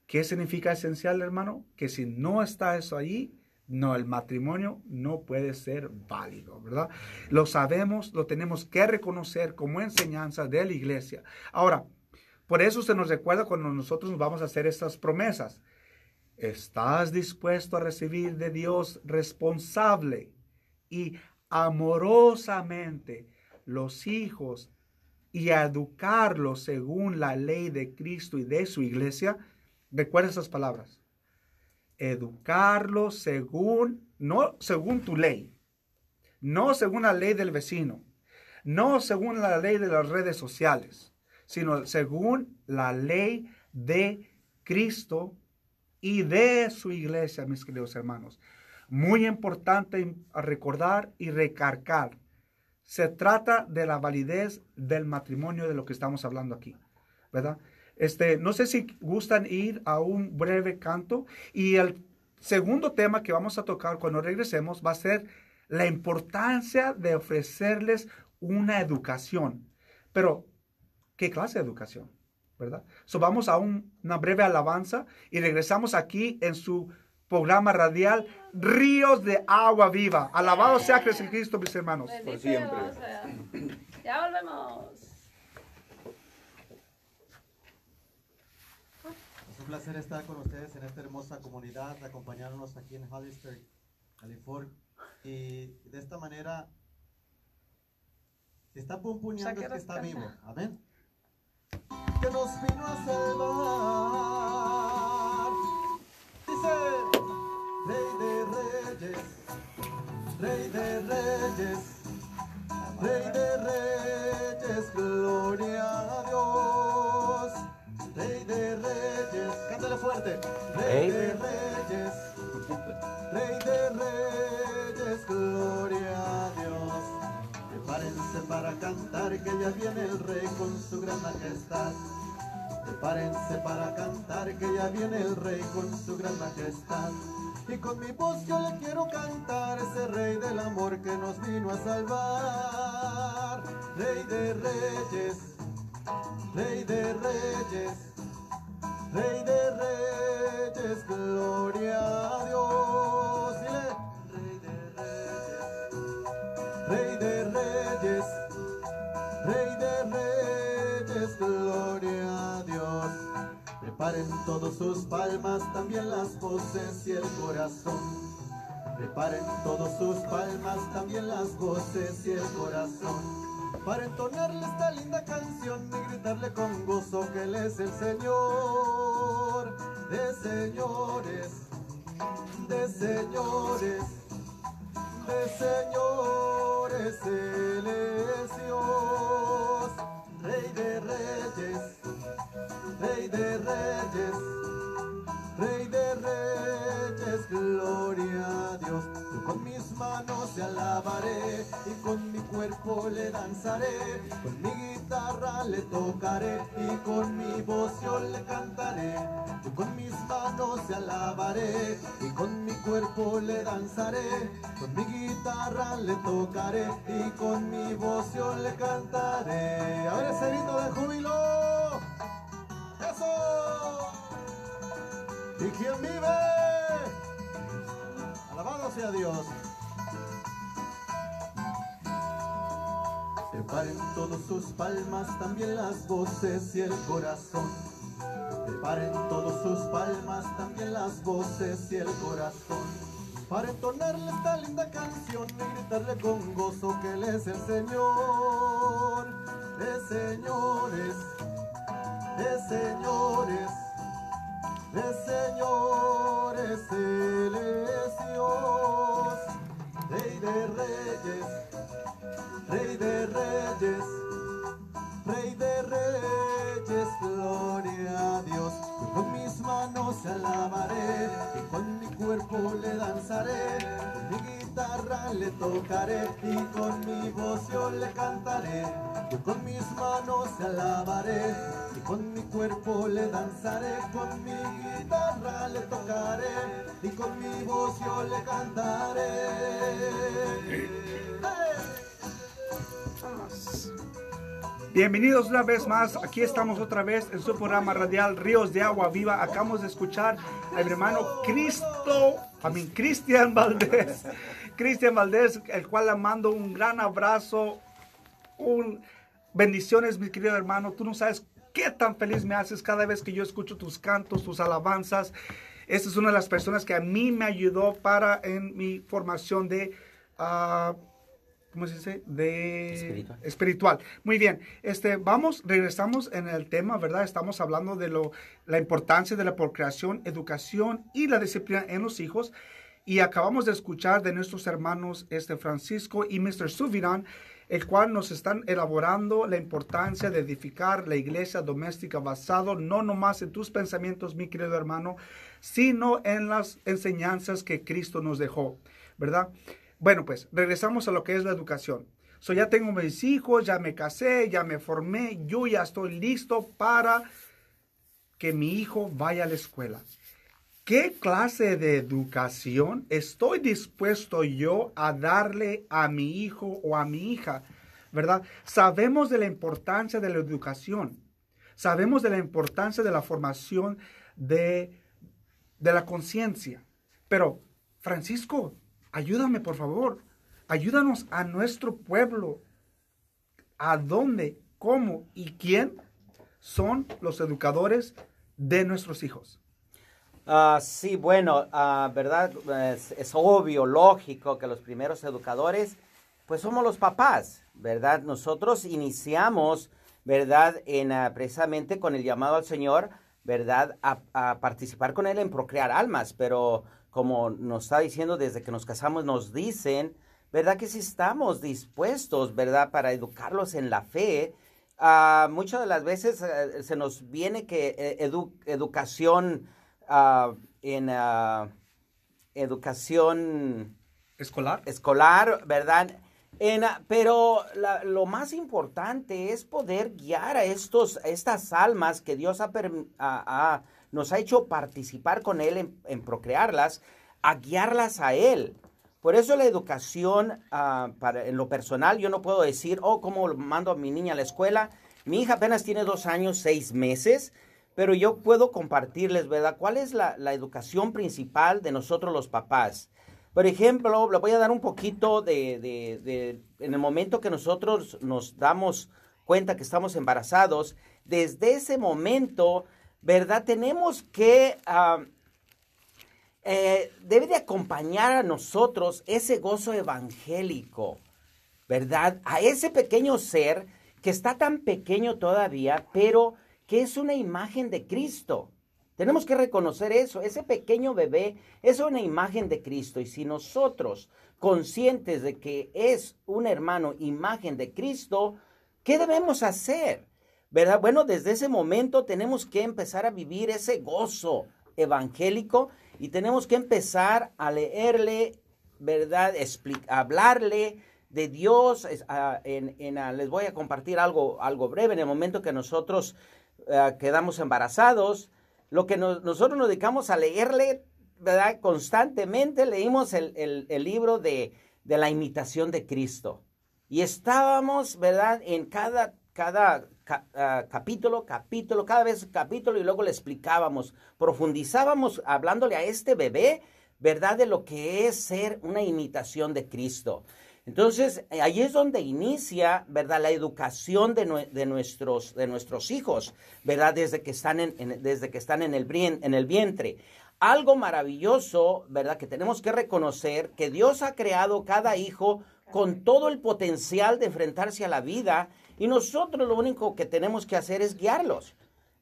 ¿Qué significa esencial, hermano? Que si no está eso ahí, no, el matrimonio no puede ser válido, ¿verdad? Lo sabemos, lo tenemos que reconocer como enseñanza de la iglesia. Ahora, por eso se nos recuerda cuando nosotros vamos a hacer estas promesas. ¿Estás dispuesto a recibir de Dios responsable y amorosamente los hijos y a educarlos según la ley de Cristo y de su iglesia? Recuerda esas palabras. Educarlos según, no según tu ley, no según la ley del vecino, no según la ley de las redes sociales, sino según la ley de Cristo y de su iglesia, mis queridos hermanos. Muy importante recordar y recargar. Se trata de la validez del matrimonio de lo que estamos hablando aquí, ¿verdad? Este, no sé si gustan ir a un breve canto y el segundo tema que vamos a tocar cuando regresemos va a ser la importancia de ofrecerles una educación. Pero, ¿qué clase de educación? ¿Verdad? So, vamos a un- una breve alabanza y regresamos aquí en su programa radial Ríos de Agua Viva. Alabado sea Jesucristo, mis hermanos. Bendito siempre. Sea. Ya volvemos. Es un placer estar con ustedes en esta hermosa comunidad, acompañarnos aquí en Hollister, California. Y de esta manera, si está pumpuñando es que está vivo. Amén. Que nos vino a salvar. Dice, Rey de Reyes, Rey de Reyes, Rey de Reyes, gloria a Dios. Rey de Reyes, cántale fuerte. El Rey con su gran majestad. Y con mi voz yo le quiero cantar ese rey del amor que nos vino a salvar. Rey de reyes, rey de reyes, rey de sus palmas, también las voces y el corazón. Preparen todos sus palmas, también las voces y el corazón. Para entonarle esta linda canción y gritarle con gozo que Él es el Señor de señores, de señores, de señores, Él es manos te alabaré y con mi cuerpo le danzaré. Con mi guitarra le tocaré y con mi voz yo le cantaré. Yo con mis manos te alabaré y con mi cuerpo le danzaré. Con mi guitarra le tocaré y con mi voz yo le cantaré. A ver ese grito de júbilo. ¡Eso! ¿Y quién vive? Alabado sea Dios. Preparen todos sus palmas, también las voces y el corazón. Preparen todos sus palmas, también las voces y el corazón. Para entonarle esta linda canción y gritarle con gozo que Él es el Señor de señores, de señores de señores, Él es Rey de reyes, Rey de reyes, Rey de reyes, gloria a Dios. Con mis manos te alabaré y con mi cuerpo le danzaré, guitarra le tocaré y con mi voz yo le cantaré. Yo con mis manos te alabaré y con mi cuerpo le danzaré, con mi guitarra le tocaré y con mi voz yo le cantaré. Bienvenidos una vez más. Aquí estamos otra vez en su programa radial Ríos de Agua Viva. Acabamos de escuchar al hermano Cristo, a mí, Cristian Valdés. Cristian Valdés, el cual le mando un gran abrazo. Un, bendiciones, mi querido hermano. Tú no sabes qué tan feliz me haces cada vez que yo escucho tus cantos, tus alabanzas. Esta es una de las personas que a mí me ayudó para en mi formación de... ah, ¿cómo se dice? De Espiritual. espiritual. Muy bien. Este, vamos, regresamos en el tema, ¿verdad? Estamos hablando de lo, la importancia de la procreación, educación y la disciplina en los hijos. Y acabamos de escuchar de nuestros hermanos este Francisco y Mr. Suviran, el cual nos están elaborando la importancia de edificar la iglesia doméstica basado no nomás en tus pensamientos, mi querido hermano, sino en las enseñanzas que Cristo nos dejó, ¿verdad? Bueno, pues regresamos a lo que es la educación. So, ya tengo mis hijos, ya me casé, ya me formé, yo ya estoy listo para que mi hijo vaya a la escuela. ¿Qué clase de educación estoy dispuesto yo a darle a mi hijo o a mi hija? ¿Verdad? Sabemos de la importancia de la educación. Sabemos de la importancia de la formación de, de la conciencia. Pero, Francisco, ayúdame por favor. Ayúdanos a nuestro pueblo. ¿A dónde, cómo y quién son los educadores de nuestros hijos? Ah, sí, bueno, ah, ¿verdad? Es, obvio, lógico que los primeros educadores, pues somos los papás, ¿verdad? Nosotros iniciamos, ¿verdad? En, ah, precisamente con el llamado al Señor, ¿verdad? A, participar con Él en procrear almas, pero como nos está diciendo desde que nos casamos, nos dicen, ¿verdad? Que si estamos dispuestos, ¿verdad? Para educarlos en la fe, muchas de las veces eh, se nos viene que eh, edu- educación ah, en ah, educación ¿Escolar? escolar, ¿verdad? En, ah, pero la- lo más importante es poder guiar a estos, a estas almas que Dios ha, a- nos ha hecho participar con Él en, en procrearlas, a guiarlas a Él. Por eso la educación, para, en lo personal, yo no puedo decir, oh, ¿cómo mando a mi niña a la escuela? Mi hija apenas tiene dos años, seis meses, pero yo puedo compartirles, ¿verdad? ¿Cuál es la, la educación principal de nosotros los papás? Por ejemplo, le voy a dar un poquito de, de, en el momento que nosotros nos damos cuenta que estamos embarazados, desde ese momento, ¿verdad? Tenemos que, eh, debe de acompañar a nosotros ese gozo evangélico, ¿verdad? A ese pequeño ser que está tan pequeño todavía, pero que es una imagen de Cristo. Tenemos que reconocer eso. Ese pequeño bebé es una imagen de Cristo. Y si nosotros, conscientes de que es un hermano, imagen de Cristo, ¿qué debemos hacer? ¿Verdad? Bueno, desde ese momento tenemos que empezar a vivir ese gozo evangélico y tenemos que empezar a leerle, ¿verdad? hablarle de Dios. en, en, les voy a compartir algo, algo breve. En el momento que nosotros uh, quedamos embarazados, lo que nos, nosotros nos dedicamos a leerle, ¿verdad? Constantemente leímos el, libro de, la imitación de Cristo. Y estábamos, ¿verdad? En cada, uh, capítulo, capítulo, cada vez capítulo y luego le explicábamos, profundizábamos hablándole a este bebé, ¿verdad? De lo que es ser una imitación de Cristo. Entonces, ahí es donde inicia, ¿verdad? La educación de, de, nuestros, de nuestros hijos, ¿verdad? Desde que están en, en desde que están en el, en el vientre. Algo maravilloso, ¿verdad? Que tenemos que reconocer que Dios ha creado cada hijo con todo el potencial de enfrentarse a la vida y nosotros lo único que tenemos que hacer es guiarlos.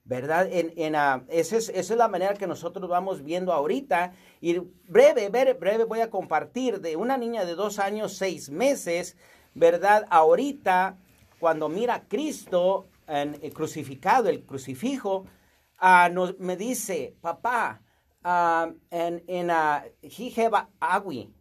¿Verdad? En, en, uh, esa, es, esa, es, la manera que nosotros vamos viendo ahorita. Y breve, breve, breve voy a compartir de una niña de dos años, seis meses, ¿verdad? Ahorita, cuando mira a Cristo en, el crucificado, el crucifijo, uh, nos, me dice, papá, uh, en, en have agui,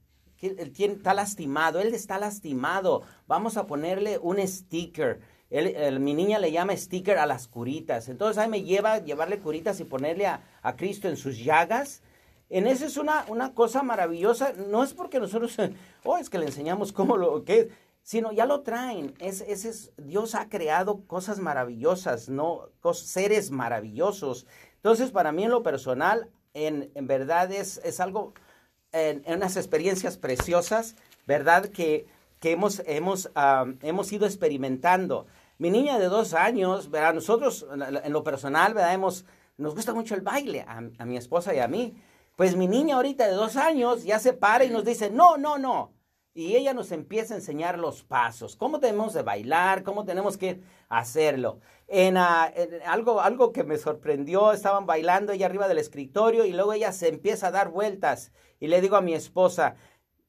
él está lastimado, él está lastimado, vamos a ponerle un sticker mi niña le llama sticker a las curitas. Entonces ahí me lleva a llevarle curitas y ponerle a, Cristo en sus llagas. En eso es una, una cosa maravillosa. No es porque nosotros, oh, es que le enseñamos cómo lo que sino ya lo traen. Es, es, Dios ha creado cosas maravillosas, no seres maravillosos. Entonces, para mí en lo personal, en, verdad es, es algo, en, unas experiencias preciosas, ¿verdad? Que, que hemos, hemos, hemos ido experimentando. Mi niña de dos años, ¿verdad? nosotros en lo personal, ¿verdad? Nos gusta mucho el baile, a, mi esposa y a mí. Pues mi niña ahorita de dos años ya se para y nos dice, no, no, no. Y ella nos empieza a enseñar los pasos, cómo tenemos de bailar, cómo tenemos que hacerlo. En, uh, en algo, algo que me sorprendió, estaban bailando ella arriba del escritorio y luego ella se empieza a dar vueltas. Y le digo a mi esposa,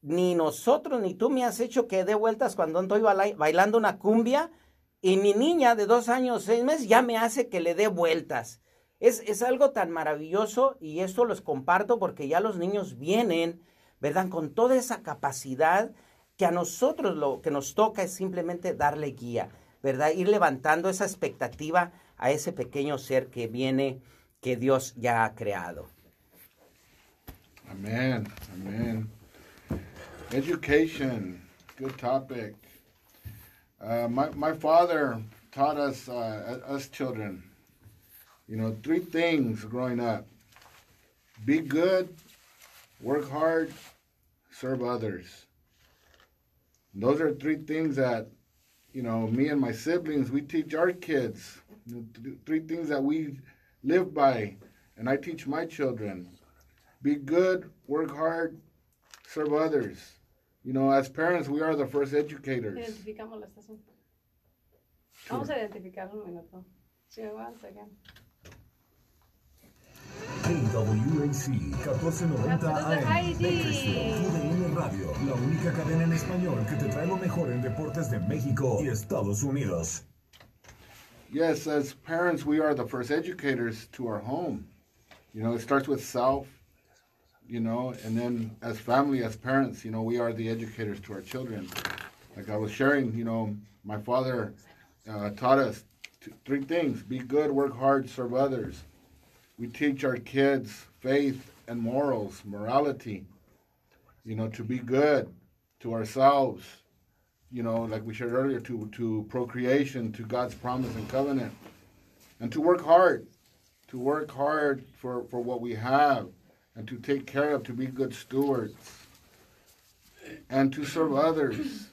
ni nosotros ni tú me has hecho que dé vueltas cuando estoy bailando una cumbia y mi niña de dos años, seis meses, ya me hace que le dé vueltas. Es, es algo tan maravilloso y esto los comparto porque ya los niños vienen, ¿verdad? Con toda esa capacidad que a nosotros lo que nos toca es simplemente darle guía, ¿verdad? Ir levantando esa expectativa a ese pequeño ser que viene, que Dios ya ha creado. Amén, amén. Education, good topic. Uh, my, my father taught us, uh, us children, you know, three things growing up be good, work hard, serve others. Those are three things that, you know, me and my siblings, we teach our kids. Three things that we live by, and I teach my children. Be good, work hard, serve others. You know, as parents, we are the first educators. Identificamos la estación. Vamos a identificar un minuto. Sí, aguanta acá. KWAC 1490 AM UDN Radio, la única cadena en español que te trae lo mejor en deportes de México y Estados Unidos. Yes, as parents, we are the first educators to our home. You know, it starts with self, you know, and then as family, as parents, you know, we are the educators to our children. Like I was sharing, you know, my father uh, taught us three things be good, work hard, serve others. We teach our kids faith and morals, morality. you know, to be good to ourselves, you know, like we shared earlier, to, to procreation, to God's promise and covenant, and to work hard, to work hard for, for what we have, and to take care of, to be good stewards, and to serve others,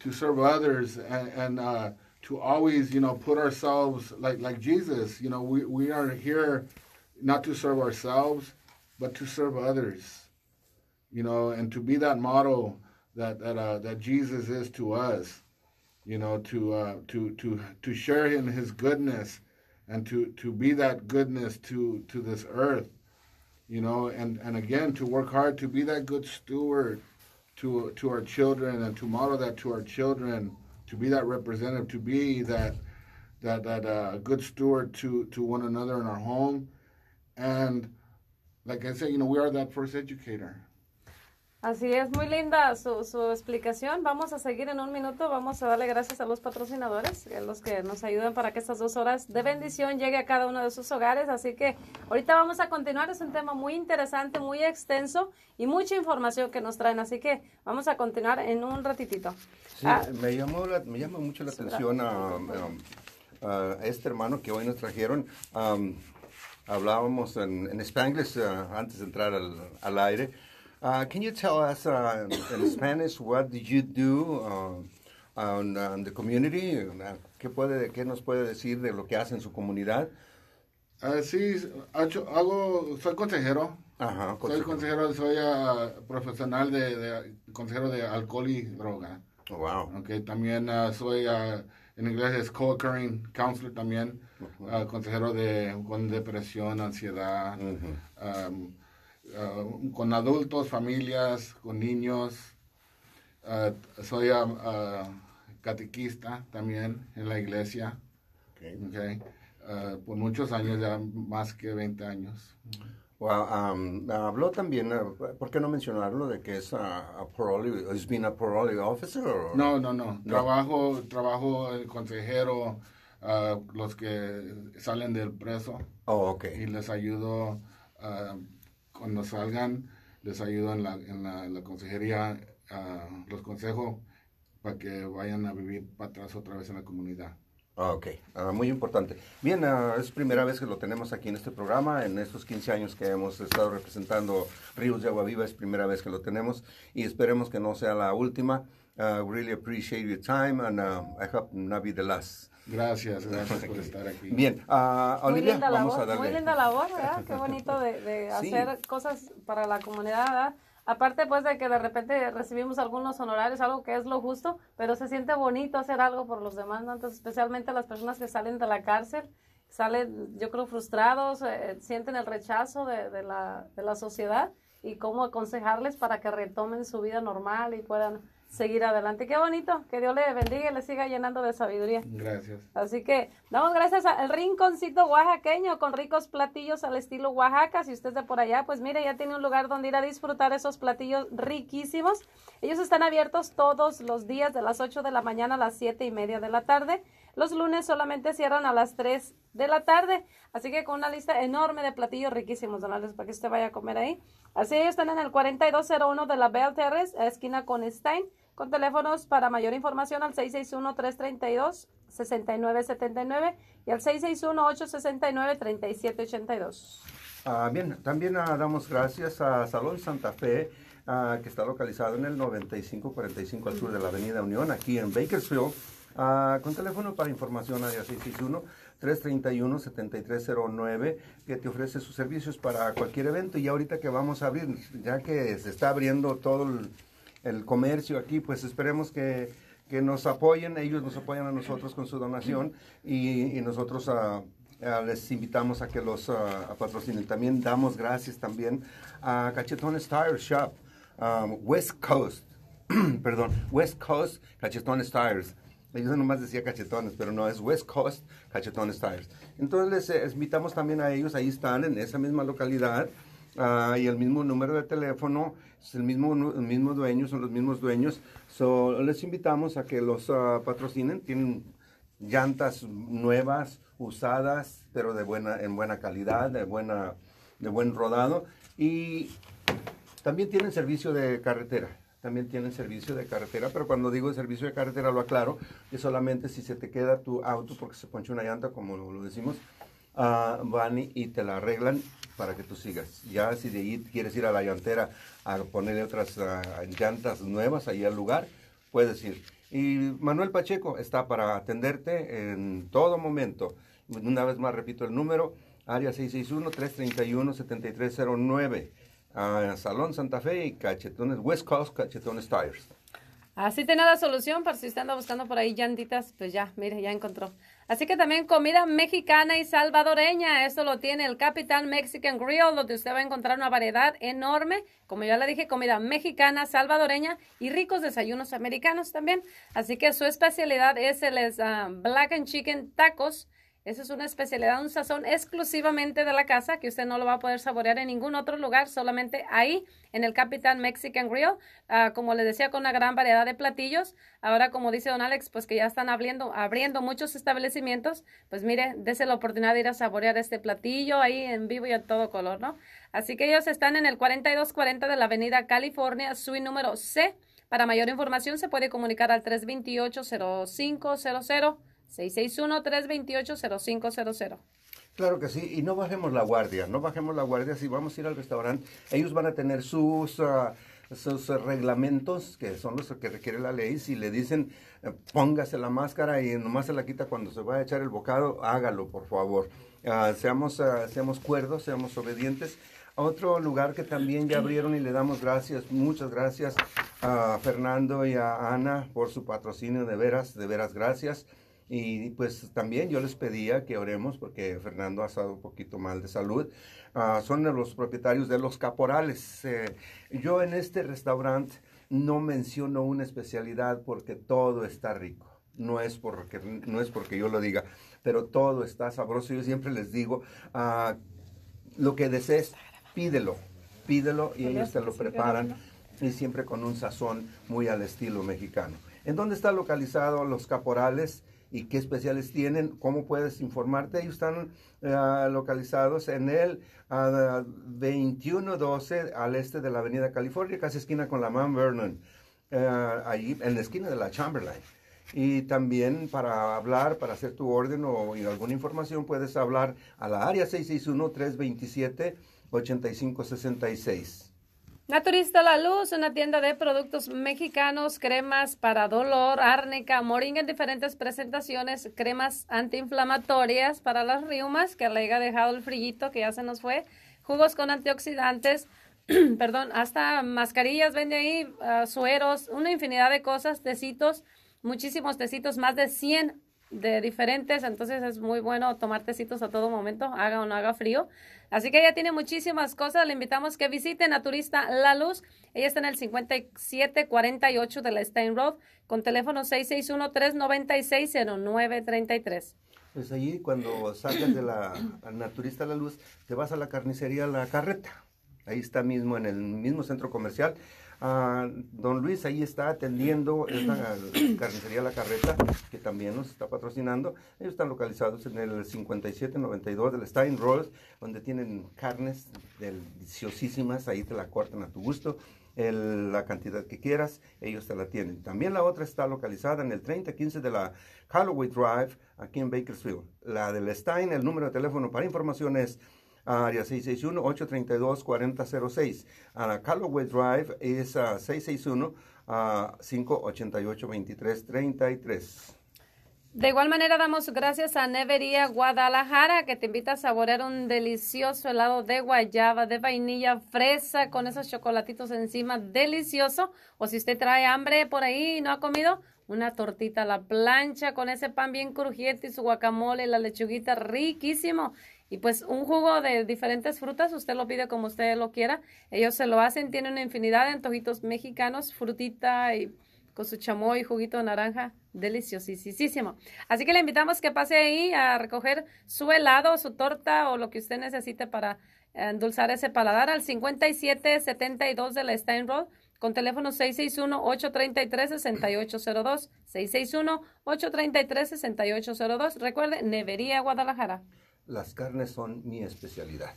to serve others, and, and uh, to always, you know, put ourselves like like Jesus. You know, we, we are here not to serve ourselves, but to serve others. You know, and to be that model that that uh, that Jesus is to us. You know, to uh, to to to share in His goodness, and to to be that goodness to to this earth. You know, and and again to work hard to be that good steward to to our children and to model that to our children to be that representative to be that that that uh, good steward to to one another in our home. And like i said you know we are that first educator Así es, muy linda su, su explicación. Vamos a seguir en un minuto. Vamos a darle gracias a los patrocinadores, a los que nos ayudan para que estas dos horas de bendición llegue a cada uno de sus hogares. Así que ahorita vamos a continuar. Es un tema muy interesante, muy extenso y mucha información que nos traen. Así que vamos a continuar en un ratitito. Sí, Ah, me, llamó la- me llama mucho la atención a, a- a este hermano que hoy nos trajeron. Um, hablábamos en, en Spanglish uh, antes de entrar al, al aire. Uh, can you tell us uh, in Spanish what did you do uh, on, on the community? Uh, ¿Qué, puede, ¿Qué nos puede decir de lo que hace en su comunidad? Ah, sí hago, hago- soy consejero Ajá, soy consejero. consejero soy ah, profesional de, de- consejero de alcohol y droga Oh, wow. Okay, también ah, soy, ah, en inglés es co-occurring counselor también, ah, consejero de, con depresión, ansiedad, am, ah, con adultos, familias, con niños. Ah, soy ah, catequista también en la iglesia, Okay. okay, por muchos años, ya más que 20 años. Well, um, habló también, uh, ¿por qué no mencionarlo de que es a, a parole, has been a parole officer? or- No, no, no. Trabajo, trabajo el consejero, ah, los que salen del preso. Oh, ok. y les ayudo ah, cuando salgan, les ayudo en la, en la, en la consejería, ah, los consejos para que vayan a vivir para atrás otra vez en la comunidad. Ah, Ok, ah, muy importante. Bien, ah, es primera vez que lo tenemos aquí en este programa. En estos 15 años que hemos estado representando Ríos de Agua Viva, es primera vez que lo tenemos y esperemos que no sea la última. Ah, really appreciate your time and uh, I hope not be the last. Gracias, gracias por estar aquí. Bien, Muy Olivia, linda vamos labor, a darle. muy linda labor, ¿verdad? Qué bonito de, de Sí. hacer cosas para la comunidad, ¿verdad? Aparte, pues, de que de repente recibimos algunos honorarios, algo que es lo justo, pero se siente bonito hacer algo por los demás, ¿no? Entonces, especialmente las personas que salen de la cárcel, salen, yo creo, frustrados, eh, sienten el rechazo de, de la, de la sociedad y cómo aconsejarles para que retomen su vida normal y puedan seguir adelante. Qué bonito, que Dios le bendiga y le siga llenando de sabiduría. Gracias. Así que damos gracias al rinconcito oaxaqueño con ricos platillos al estilo Oaxaca. Si usted es de por allá, pues mire, ya tiene un lugar donde ir a disfrutar esos platillos riquísimos. Ellos están abiertos todos los días de las 8 de la mañana a las 7 y media de la tarde. Los lunes solamente cierran a las 3 de la tarde. Así que con una lista enorme de platillos riquísimos, don Alex, para que usted vaya a comer ahí. Así están en el 4201 de la Bell Terrace, esquina con Stein, con teléfonos para mayor información al 661-332-6979 y al 661-869-3782. Ah, bien, también ah, damos gracias a Salón Santa Fe, ah, que está localizado en el 9545 al sur de la Avenida Unión, aquí en Bakersfield, ah, con teléfono para información área 661-331-7309, que te ofrece sus servicios para cualquier evento. Y ahorita que vamos a abrir, ya que se está abriendo todo el, el comercio aquí, pues esperemos que, que nos apoyen, ellos nos apoyan a nosotros con su donación y, nosotros ah, ah, les invitamos a que los ah, patrocinen. También damos gracias también a Cachetones Tire Shop, um, West Coast, perdón, West Coast Cachetones Tires. Yo nomás decía cachetones, pero no, es West Coast Cachetones Tires. Entonces les eh, invitamos también a ellos, ahí están en esa misma localidad. Ah, y el mismo número de teléfono, es el mismo, el mismo dueño, son los mismos dueños. So, les invitamos a que los ah, patrocinen. Tienen llantas nuevas, usadas, pero de buena, en buena calidad, de, buena, de buen rodado. Y También tienen servicio de carretera. También tienen servicio de carretera, pero cuando digo servicio de carretera lo aclaro, que solamente si se te queda tu auto porque se ponche una llanta, como lo, decimos, ah, van y, y te la arreglan para que tú sigas. Ya si de ahí quieres ir a la llantera a ponerle otras ah, llantas nuevas ahí al lugar, puedes ir. Y Manuel Pacheco está para atenderte en todo momento. Una vez más repito el número, área 661-331-7309, Salón Santa Fe y Cachetones, West Coast Cachetones Tires. Así tiene la solución para si usted anda buscando por ahí llantitas, pues ya, mire, ya encontró. Así que también comida mexicana y salvadoreña, esto lo tiene el Capitán Mexican Grill, donde usted va a encontrar una variedad enorme, como ya le dije, comida mexicana, salvadoreña y ricos desayunos americanos también. Así que su especialidad es el ah, Black and Chicken Tacos. Esa es una especialidad, un sazón exclusivamente de la casa que usted no lo va a poder saborear en ningún otro lugar, solamente ahí en el Capitán Mexican Grill. Ah, como les decía, con una gran variedad de platillos. Ahora, como dice don Alex, pues que ya están abriendo, abriendo muchos establecimientos, pues mire, dése la oportunidad de ir a saborear este platillo ahí en vivo y a todo color, ¿no? Así que ellos están en el 4240 de la Avenida California, suite número C. Para mayor información se puede comunicar al 328-0500. 661-328-0500. Claro que sí, y no bajemos la guardia, no bajemos la guardia, si vamos a ir al restaurante, ellos van a tener sus, uh, sus reglamentos, que son los que requiere la ley, si le dicen eh, póngase la máscara y nomás se la quita cuando se va a echar el bocado, hágalo, por favor. Uh, seamos, seamos cuerdos, seamos obedientes. Otro lugar que también ya abrieron y le damos gracias, muchas gracias a Fernando y a Ana por su patrocinio, de veras, de veras gracias. Y pues también yo les pedía que oremos porque Fernando ha estado un poquito mal de salud. Ah, son los propietarios de los caporales. Eh, yo en este restaurante no menciono una especialidad porque todo está rico. No es, porque, no es porque yo lo diga, pero todo está sabroso. Yo siempre les digo, ah, lo que desees, pídelo, pídelo y ellos te lo preparan y siempre con un sazón muy al estilo mexicano. ¿En dónde está localizado los caporales? Y qué especiales tienen, cómo puedes informarte. Ellos están uh, localizados en el uh, 2112 al este de la Avenida California, casi esquina con la Mount Vernon, uh, en la esquina de la Chamberlain. Y también para hablar, para hacer tu orden o alguna información, puedes hablar a la área 661-327-8566. Naturista La Luz, una tienda de productos mexicanos, cremas para dolor, árnica, moringa en diferentes presentaciones, cremas antiinflamatorias para las riumas, que le haya dejado el frillito que ya se nos fue, jugos con antioxidantes, perdón, hasta mascarillas vende ahí, uh, sueros, una infinidad de cosas, tecitos, muchísimos tecitos, más de 100 de diferentes, entonces es muy bueno tomar tecitos a todo momento, haga o no haga frío. Así que ella tiene muchísimas cosas. Le invitamos que visite Naturista La Luz. Ella está en el 5748 de la Stein Road con teléfono 661-396-0933. Pues allí cuando salgas de la Naturista La Luz, te vas a la carnicería La Carreta. Ahí está mismo en el mismo centro comercial. Ah, don Luis ahí está atendiendo esta carnicería La Carreta, que también nos está patrocinando. Ellos están localizados en el 5792 del Stein Rolls, donde tienen carnes deliciosísimas, ahí te la cortan a tu gusto. la cantidad que quieras, ellos te la tienen. También la otra está localizada en el 3015 de la Holloway Drive, aquí en Bakersfield. La del Stein, el número de teléfono para información es área 661-832-4006. A Calloway Drive es uh, 661-588-2333. De igual manera damos gracias a Nevería Guadalajara que te invita a saborear un delicioso helado de guayaba, de vainilla, fresa con esos chocolatitos encima, delicioso. O si usted trae hambre por ahí y no ha comido, una tortita a la plancha con ese pan bien crujiente y su guacamole, la lechuguita riquísimo. Y pues un jugo de diferentes frutas, usted lo pide como usted lo quiera. Ellos se lo hacen, tienen una infinidad de antojitos mexicanos, frutita y con su chamoy, juguito de naranja, deliciosísimo. Así que le invitamos que pase ahí a recoger su helado, su torta o lo que usted necesite para endulzar ese paladar al 5772 de la Stein Road con teléfono 661-833-6802. 661-833-6802. Recuerde, Nevería Guadalajara las carnes son mi especialidad.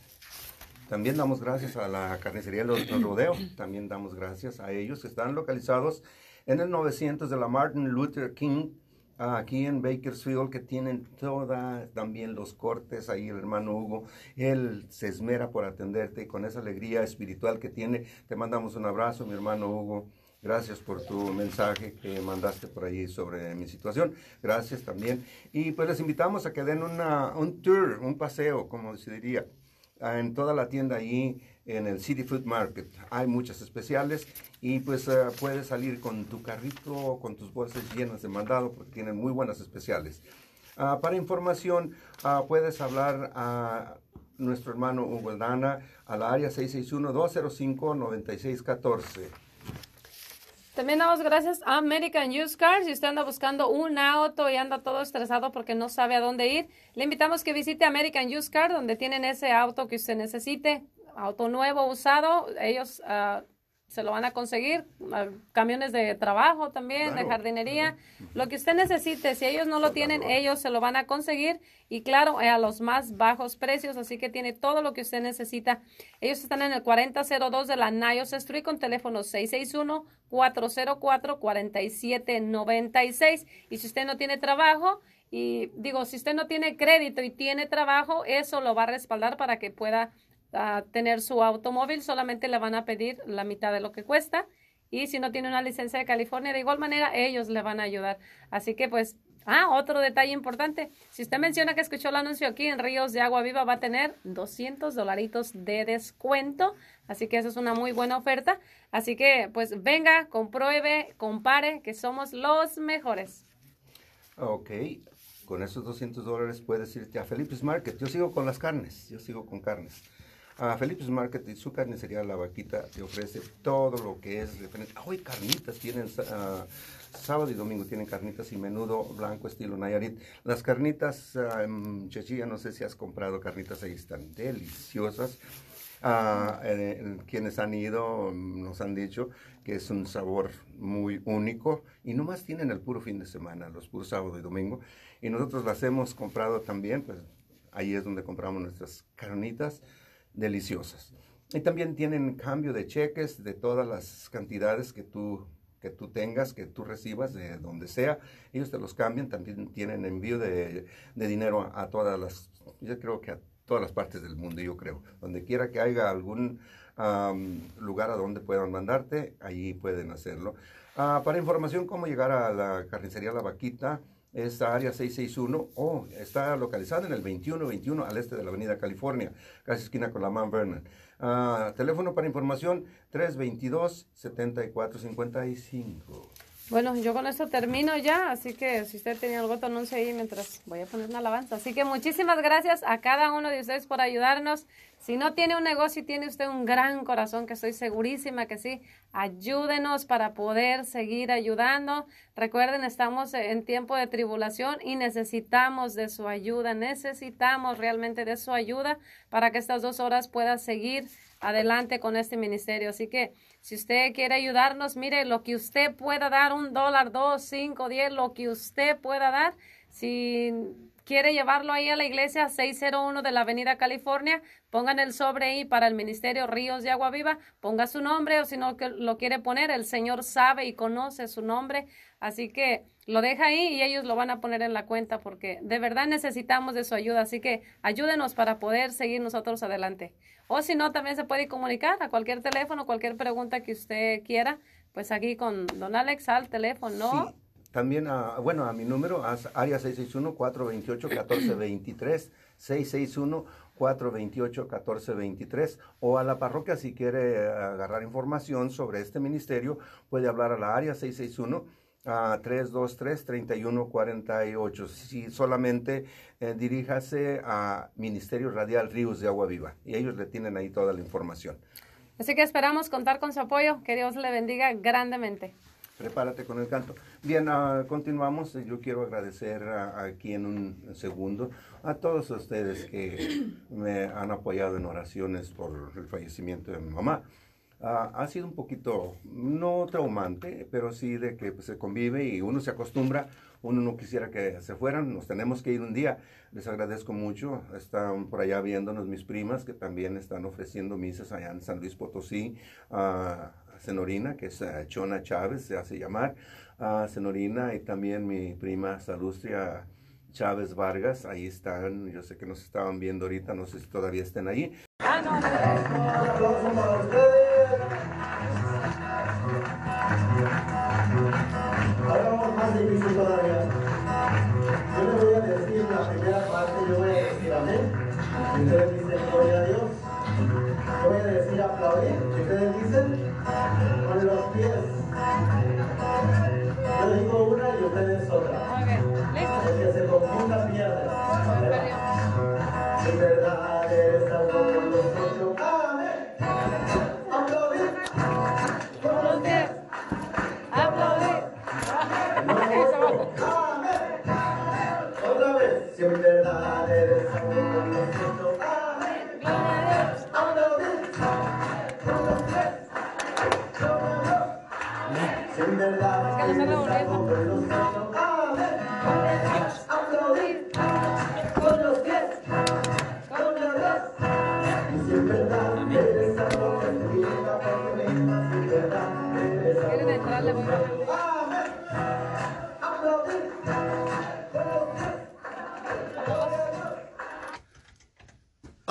También damos gracias a la carnicería Los Rodeo, también damos gracias a ellos que están localizados en el 900 de la Martin Luther King, aquí en Bakersfield, que tienen toda, también los cortes, ahí el hermano Hugo, él se esmera por atenderte y con esa alegría espiritual que tiene, te mandamos un abrazo, mi hermano Hugo. Gracias por tu mensaje que mandaste por ahí sobre mi situación. Gracias también. Y pues les invitamos a que den una, un tour, un paseo, como se diría, en toda la tienda ahí en el City Food Market. Hay muchas especiales y pues eh, puedes salir con tu carrito con tus bolsas llenas de mandado porque tienen muy buenas especiales. Ah, para información ah, puedes hablar a nuestro hermano Hugo Dana al área 661-205-9614. También damos gracias a American Used Cars. Si usted anda buscando un auto y anda todo estresado porque no sabe a dónde ir, le invitamos que visite American Used Cars, donde tienen ese auto que usted necesite, auto nuevo, usado. Ellos uh, se lo van a conseguir, camiones de trabajo también, de jardinería, lo que usted necesite, si ellos no lo tienen, ellos se lo van a conseguir y claro, a los más bajos precios, así que tiene todo lo que usted necesita. Ellos están en el 4002 de la Niles Street con teléfono 661-404-4796 y si usted no tiene trabajo, y digo, si usted no tiene crédito y tiene trabajo, eso lo va a respaldar para que pueda a tener su automóvil, solamente le van a pedir la mitad de lo que cuesta. Y si no tiene una licencia de California, de igual manera, ellos le van a ayudar. Así que, pues, ah, otro detalle importante. Si usted menciona que escuchó el anuncio aquí en Ríos de Agua Viva, va a tener 200 dolaritos de descuento. Así que eso es una muy buena oferta. Así que, pues, venga, compruebe, compare, que somos los mejores. Ok, con esos 200 dólares puedes irte a Felipe's Market. Yo sigo con las carnes, yo sigo con carnes. A Felipe's Market y su carnicería La Vaquita te ofrece todo lo que es referente. Hoy carnitas tienen uh, sábado y domingo tienen carnitas y menudo blanco estilo Nayarit. Las carnitas uh, Chechilla, no sé si has comprado carnitas ahí están deliciosas. Uh, quienes han ido nos han dicho que es un sabor muy único y nomás tienen el puro fin de semana, los puros sábado y domingo. Y nosotros las hemos comprado también, pues ahí es donde compramos nuestras carnitas deliciosas. Y también tienen cambio de cheques de todas las cantidades que tú, que tú tengas, que tú recibas de donde sea. Ellos te los cambian, también tienen envío de, dinero a, todas las, yo creo que a todas las partes del mundo, yo creo. Donde quiera que haya algún lugar a donde puedan mandarte, allí pueden hacerlo. Ah, para información, cómo llegar a la carnicería La Vaquita, esta área 661 o está localizada en el 2121 al este de la Avenida California, casi esquina con la Mount Vernon. Uh, teléfono para información 322-7455. Bueno, yo con esto termino ya, así que si usted tenía algo, anuncio ahí mientras voy a poner una alabanza. Así que muchísimas gracias a cada uno de ustedes por ayudarnos. Si no tiene un negocio y tiene usted un gran corazón, que estoy segurísima que sí, ayúdenos para poder seguir ayudando. Recuerden, estamos en tiempo de tribulación y necesitamos de su ayuda, necesitamos realmente de su ayuda para que estas dos horas pueda seguir adelante con este ministerio. Así que si usted quiere ayudarnos, mire lo que usted pueda dar, un dólar, dos, cinco, diez, lo que usted pueda dar. Si quiere llevarlo ahí a la iglesia 601 de la Avenida California, pongan el sobre ahí para el Ministerio Ríos de Agua Viva, ponga su nombre o si no lo quiere poner, el Señor sabe y conoce su nombre, así que lo deja ahí y ellos lo van a poner en la cuenta porque de verdad necesitamos de su ayuda, así que ayúdenos para poder seguir nosotros adelante. O si no, también se puede comunicar a cualquier teléfono, cualquier pregunta que usted quiera, pues aquí con don Alex al teléfono. También, a, bueno, a mi número, área 661-428-1423, 661-428-1423, o a la parroquia si quiere agarrar información sobre este ministerio, puede hablar a la área 661 a 323-3148. Si solamente eh, diríjase a Ministerio Radial Ríos de Agua Viva y ellos le tienen ahí toda la información. Así que esperamos contar con su apoyo. Que Dios le bendiga grandemente prepárate con el canto. Bien, uh, continuamos. Yo quiero agradecer aquí en un segundo a todos ustedes que me han apoyado en oraciones por el fallecimiento de mi mamá. Ah, ha sido un poquito, no traumante, pero sí de que pues, se convive y uno se acostumbra. Uno no quisiera que se fueran, nos tenemos que ir un día. Les agradezco mucho. Están por allá viéndonos mis primas que también están ofreciendo misas allá en San Luis Potosí. a Senorina, que es eh, Chona Chávez, se hace llamar. a Senorina y también mi prima Salustria Chávez Vargas, ahí están, yo sé que nos estaban viendo ahorita, no sé si todavía estén ahí. Ah, no, Ahora aplaudir. Ustedes dicen con los pies. Yo digo una y ustedes otra. Ok, listo. El que se confunda pierde.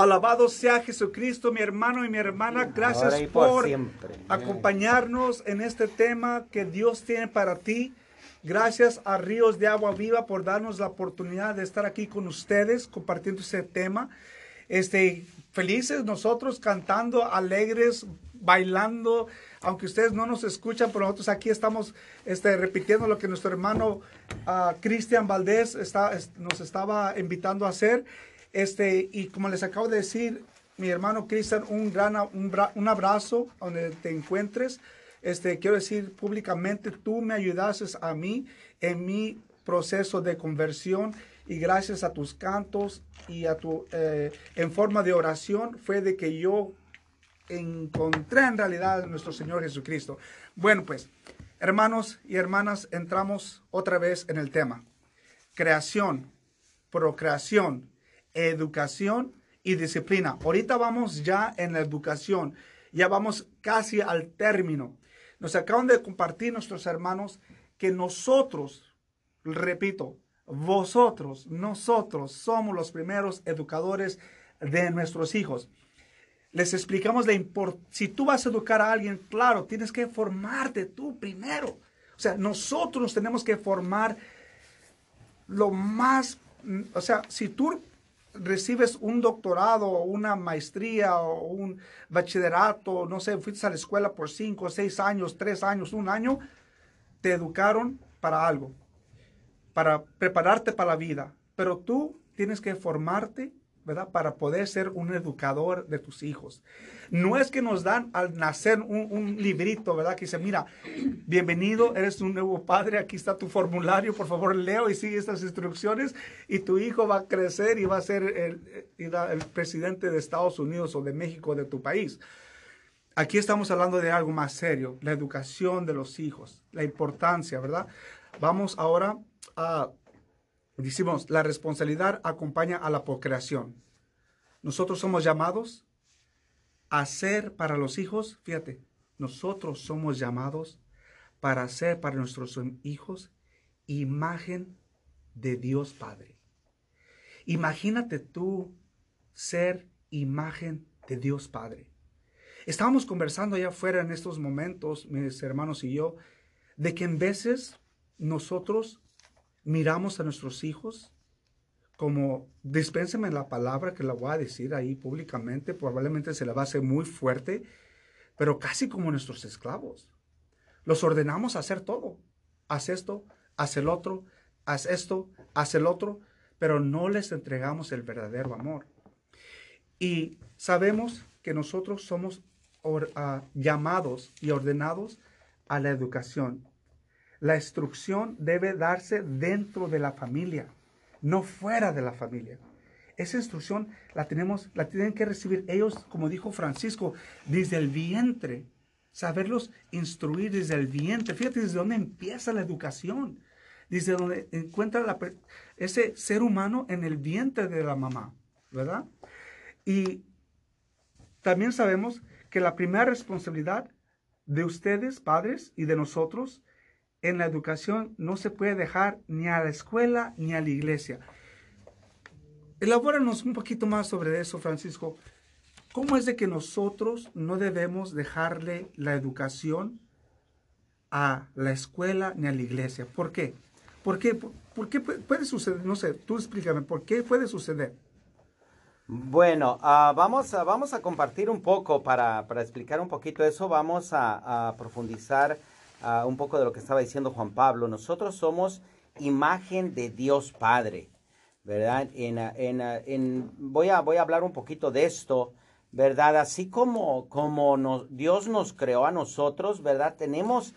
Alabado sea Jesucristo, mi hermano y mi hermana. Gracias Ahora y por por siempre. acompañarnos en este tema que Dios tiene para ti. Gracias a Ríos de Agua Viva por darnos la oportunidad de estar aquí con ustedes compartiendo ese tema. Este, felices nosotros cantando, alegres, bailando, aunque ustedes no nos escuchan, pero nosotros aquí estamos este, repitiendo lo que nuestro hermano ah, Cristian Valdés está, es- nos estaba invitando a hacer. Este, y como les acabo de decir, mi hermano Cristian, un gran un, un abrazo donde te encuentres. Este, quiero decir públicamente, tú me ayudaste a mí en mi proceso de conversión y gracias a tus cantos y a tu, eh, en forma de oración fue de que yo encontré en realidad a nuestro Señor Jesucristo. Bueno, pues, hermanos y hermanas, entramos otra vez en el tema. Creación, procreación, educación y disciplina. Ahorita vamos ya en la educación, ya vamos casi al término. Nos acaban de compartir nuestros hermanos que nosotros, repito, vosotros, nosotros somos los primeros educadores de nuestros hijos les explicamos la importancia. Si tú vas a educar a alguien, claro, tienes que formarte tú primero. O sea, nosotros nos tenemos que formar lo más, mm, o sea, si tú recibes un doctorado o una maestría o un bachillerato, no sé, fuiste a la escuela por cinco, seis años, tres años, un año, te educaron para algo, para prepararte para la vida. Pero tú tienes que formarte, Para poder ser un educador de tus hijos. No es que nos dan al nacer un, librito, ¿verdad? Que dice, mira, bienvenido, eres un nuevo padre, aquí está tu formulario, por favor, leo y sigue estas instrucciones y tu hijo va a crecer y va a ser el- el presidente de Estados Unidos o de México, de tu país. Aquí estamos hablando de algo más serio, la educación de los hijos, la importancia, ¿verdad? Vamos ahora a, decimos, la responsabilidad acompaña a la procreación. Nosotros somos llamados a ser para los hijos, fíjate, nosotros somos llamados para ser para nuestros hijos imagen de Dios Padre. Imagínate tú ser imagen de Dios Padre. Estábamos conversando allá afuera en estos momentos, mis hermanos y yo, de que en veces nosotros miramos a nuestros hijos como, dispénseme la palabra que la voy a decir ahí públicamente, probablemente se la va a hacer muy fuerte, pero casi como nuestros esclavos. Los ordenamos a hacer todo. Haz esto, haz el otro, haz esto, haz el otro, pero no les entregamos el verdadero amor. Y sabemos que nosotros somos ah, llamados y ordenados a la educación. La instrucción debe darse dentro de la familia, no fuera de la familia. Esa instrucción la tenemos, la tienen que recibir ellos, como dijo Francisco, desde el vientre. saberlos instruir desde el vientre. Fíjate desde dónde empieza la educación. Desde donde encuentra ese ser humano en el vientre de la mamá, ¿verdad? Y también sabemos que la primera responsabilidad de ustedes, padres, y de nosotros en la educación no se puede dejar ni a la escuela ni a la iglesia. Elabóranos un poquito más sobre eso, Francisco. ¿Cómo es de que nosotros no debemos dejarle la educación a la escuela ni a la iglesia? ¿Por qué? ¿Por qué, por, qué puede suceder? No sé, tú explícame, ¿por qué puede suceder? Bueno, uh, vamos, a, vamos a compartir un poco para, para explicar un poquito eso. Vamos a, a profundizar uh, un poco de lo que estaba diciendo Juan Pablo. Nosotros somos imagen de Dios Padre, ¿verdad? En, en, en, voy, a, voy a hablar un poquito de esto, ¿verdad? Así como, como nos, Dios nos creó a nosotros, ¿verdad? Tenemos,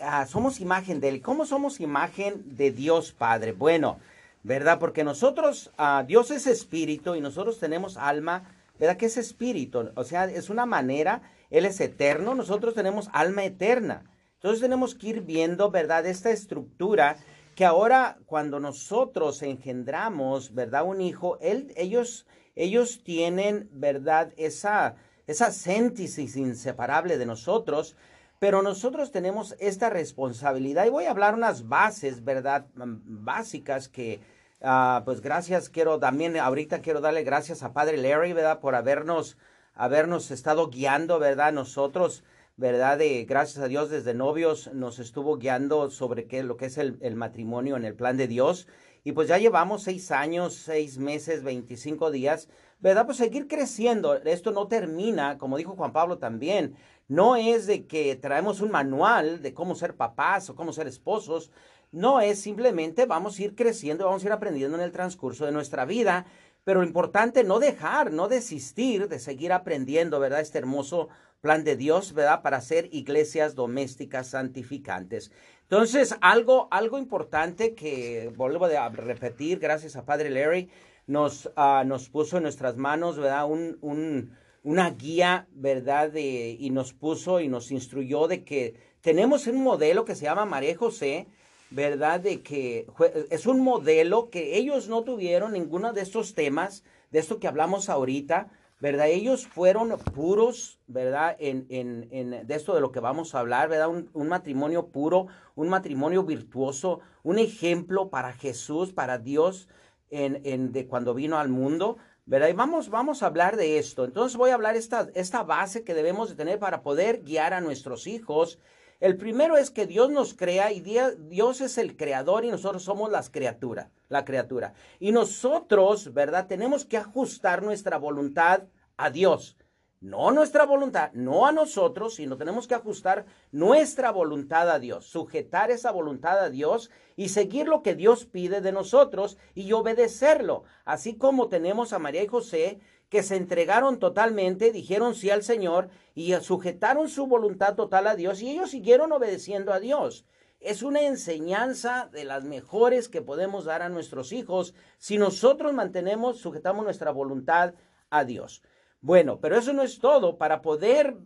uh, somos imagen de Él. ¿Cómo somos imagen de Dios Padre? Bueno, ¿verdad? Porque nosotros, Dios es espíritu y nosotros tenemos alma, ¿verdad? Que es espíritu, o sea, es una manera, Él es eterno, nosotros tenemos alma eterna. Entonces tenemos que ir viendo, ¿verdad? Esta estructura que ahora cuando nosotros engendramos, ¿verdad? Un hijo, ellos, ellos tienen, ¿verdad? Esa, esa síntesis inseparable de nosotros, pero nosotros tenemos esta responsabilidad y voy a hablar unas bases, ¿verdad? Básicas que, uh, pues gracias, quiero también, ahorita quiero darle gracias a Padre Larry, ¿verdad? Por habernos, habernos estado guiando, ¿verdad? Nosotros ¿verdad? De, gracias a Dios desde novios nos estuvo guiando sobre qué, lo que es el, matrimonio en el plan de Dios. Y pues ya llevamos seis años, seis meses, veinticinco días, ¿verdad? Pues seguir creciendo. Esto no termina, como dijo Juan Pablo también, no es de que traemos un manual de cómo ser papás o cómo ser esposos. No es simplemente vamos a ir creciendo, vamos a ir aprendiendo en el transcurso de nuestra vida. Pero lo importante, no dejar, no desistir de seguir aprendiendo, ¿verdad? Este hermoso plan de Dios, ¿verdad? Para ser iglesias domésticas santificantes. Entonces, algo, algo importante que vuelvo a repetir, gracias a Padre Larry, nos, uh, nos puso en nuestras manos, ¿verdad? Un, un, una guía, ¿verdad? De, y nos puso y nos instruyó de que tenemos un modelo que se llama María José, ¿verdad? De que es un modelo que ellos no tuvieron ninguno de estos temas, de esto que hablamos ahorita, ¿verdad? Ellos fueron puros, ¿verdad? En, en, en, de esto de lo que vamos a hablar, ¿verdad? Un, matrimonio puro, un matrimonio virtuoso, un ejemplo para Jesús, para Dios, en, en, de cuando vino al mundo, ¿verdad? Y vamos, vamos a hablar de esto. Entonces voy a hablar esta, esta base que debemos de tener para poder guiar a nuestros hijos. El primero es que Dios nos crea y Dios es el creador y nosotros somos las criaturas, la criatura. Y nosotros, ¿verdad? Tenemos que ajustar nuestra voluntad a Dios. No nuestra voluntad, no a nosotros, sino tenemos que ajustar nuestra voluntad a Dios, sujetar esa voluntad a Dios y seguir lo que Dios pide de nosotros y obedecerlo. Así como tenemos a María y José que se entregaron totalmente, dijeron sí al Señor y sujetaron su voluntad total a Dios y ellos siguieron obedeciendo a Dios. Es una enseñanza de las mejores que podemos dar a nuestros hijos si nosotros mantenemos, sujetamos nuestra voluntad a Dios. Bueno, pero eso no es todo. Para poder uh,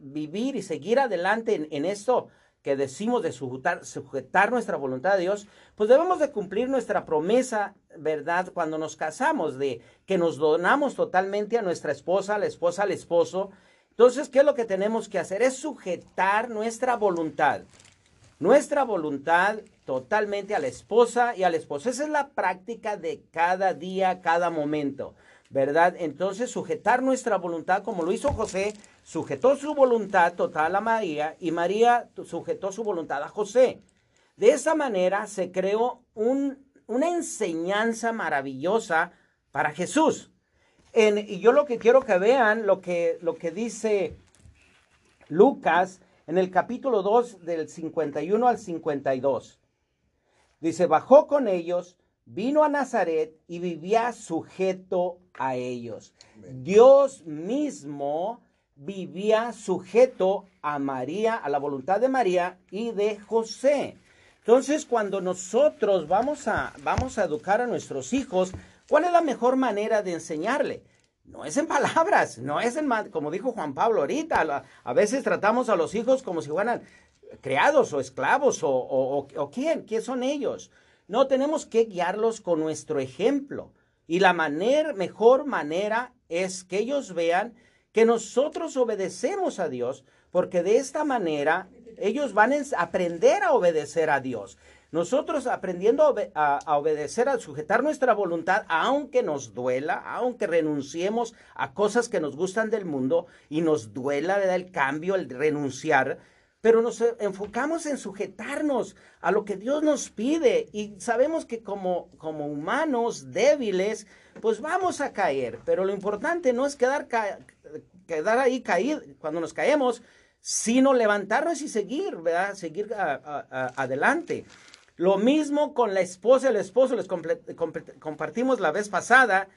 vivir y seguir adelante en, esto que decimos de sujetar, nuestra voluntad a Dios, pues debemos de cumplir nuestra promesa, ¿verdad? Cuando nos casamos, de que nos donamos totalmente a nuestra esposa, la esposa al esposo. Entonces, ¿qué es lo que tenemos que hacer? Es sujetar nuestra voluntad. Nuestra voluntad totalmente a la esposa y al esposo. Esa es la práctica de cada día, cada momento. ¿Verdad? Entonces, sujetar nuestra voluntad, como lo hizo José, sujetó su voluntad total a María y María sujetó su voluntad a José. De esa manera se creó un, una enseñanza maravillosa para Jesús. Y yo lo que quiero que vean, lo que, lo que dice Lucas en el capítulo 2 del 51 al 52. Dice, bajó con ellos vino a Nazaret y vivía sujeto a ellos. Dios mismo vivía sujeto a María, a la voluntad de María y de José. Entonces, cuando nosotros vamos a, vamos a educar a nuestros hijos, ¿cuál es la mejor manera de enseñarle? No es en palabras, no es en, como dijo Juan Pablo ahorita, a veces tratamos a los hijos como si fueran creados o esclavos o, o, quién, ¿quién son ellos? No, tenemos que guiarlos con nuestro ejemplo. Y la manera, mejor manera es que ellos vean que nosotros obedecemos a Dios, porque de esta manera ellos van a aprender a obedecer a Dios. Nosotros aprendiendo a, obedecer, a sujetar nuestra voluntad, aunque nos duela, aunque renunciemos a cosas que nos gustan del mundo y nos duela el cambio, el renunciar, pero nos enfocamos en sujetarnos a lo que Dios nos pide y sabemos que como, como humanos débiles, pues vamos a caer, pero lo importante no es quedar, quedar ahí caído cuando nos caemos, sino levantarnos y seguir, ¿verdad? Seguir adelante. Lo mismo con la esposa y el esposo, les compartimos la vez pasada,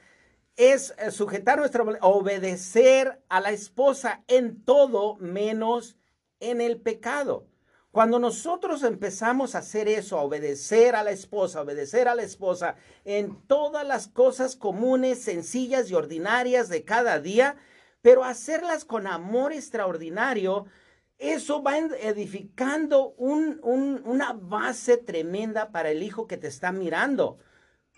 es eh, sujetar nuestra, obedecer a la esposa en todo menos en el pecado. Cuando nosotros empezamos a hacer eso, a obedecer a la esposa, obedecer a la esposa en todas las cosas comunes, sencillas y ordinarias de cada día, pero hacerlas con amor extraordinario, eso va edificando una base tremenda para el hijo que te está mirando.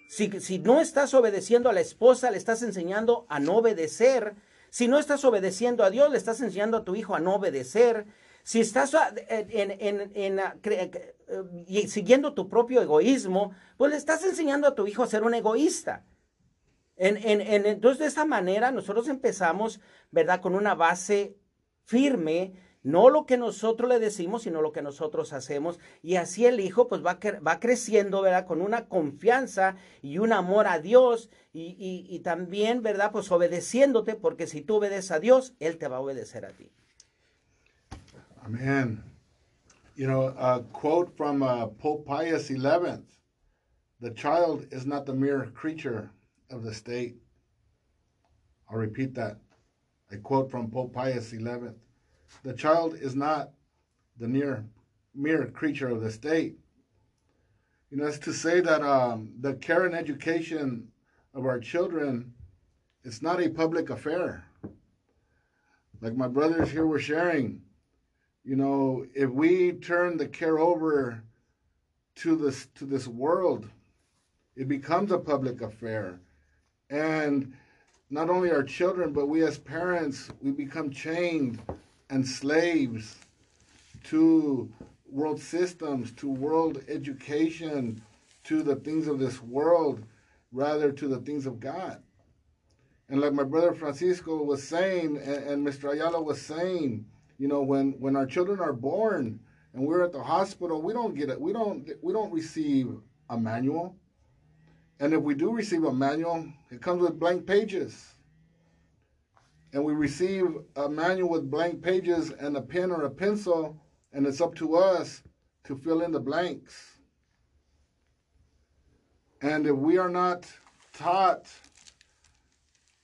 Si, si no estás obedeciendo a la esposa, le estás enseñando a no obedecer. Si no estás obedeciendo a Dios, le estás enseñando a tu hijo a no obedecer. Si estás ah, ah, eh, siguiendo tu propio egoísmo, pues le estás enseñando a tu hijo a ser un egoísta. entonces, de esta manera, nosotros empezamos, ¿verdad?, con una base firme, no lo que nosotros le decimos, sino lo que nosotros hacemos. Y así el hijo, pues va, va creciendo, ¿verdad?, con una confianza y un amor a Dios y, y también, ¿verdad?, pues obedeciéndote, porque si tú obedeces a Dios, Él te va a obedecer a ti. Amen. You know, a quote from uh, Pope Pius XI The child is not the mere creature of the state. I'll repeat that. A quote from Pope Pius XI The child is not the near, mere creature of the state. You know, it's to say that um, the care and education of our children is not a public affair. Like my brothers here were sharing, you know, if we turn the care over to this to this world, it becomes a public affair. And not only our children, but we as parents, we become chained and slaves to world systems, to world education, to the things of this world, rather to the things of God. And like my brother Francisco was saying, and, and Mr. Ayala was saying, you know, when when our children are born and we're at the hospital, we don't get it. We don't we don't receive a manual. And if we do receive a manual, it comes with blank pages. And we receive a manual with blank pages and a pen or a pencil, and it's up to us to fill in the blanks. And if we are not taught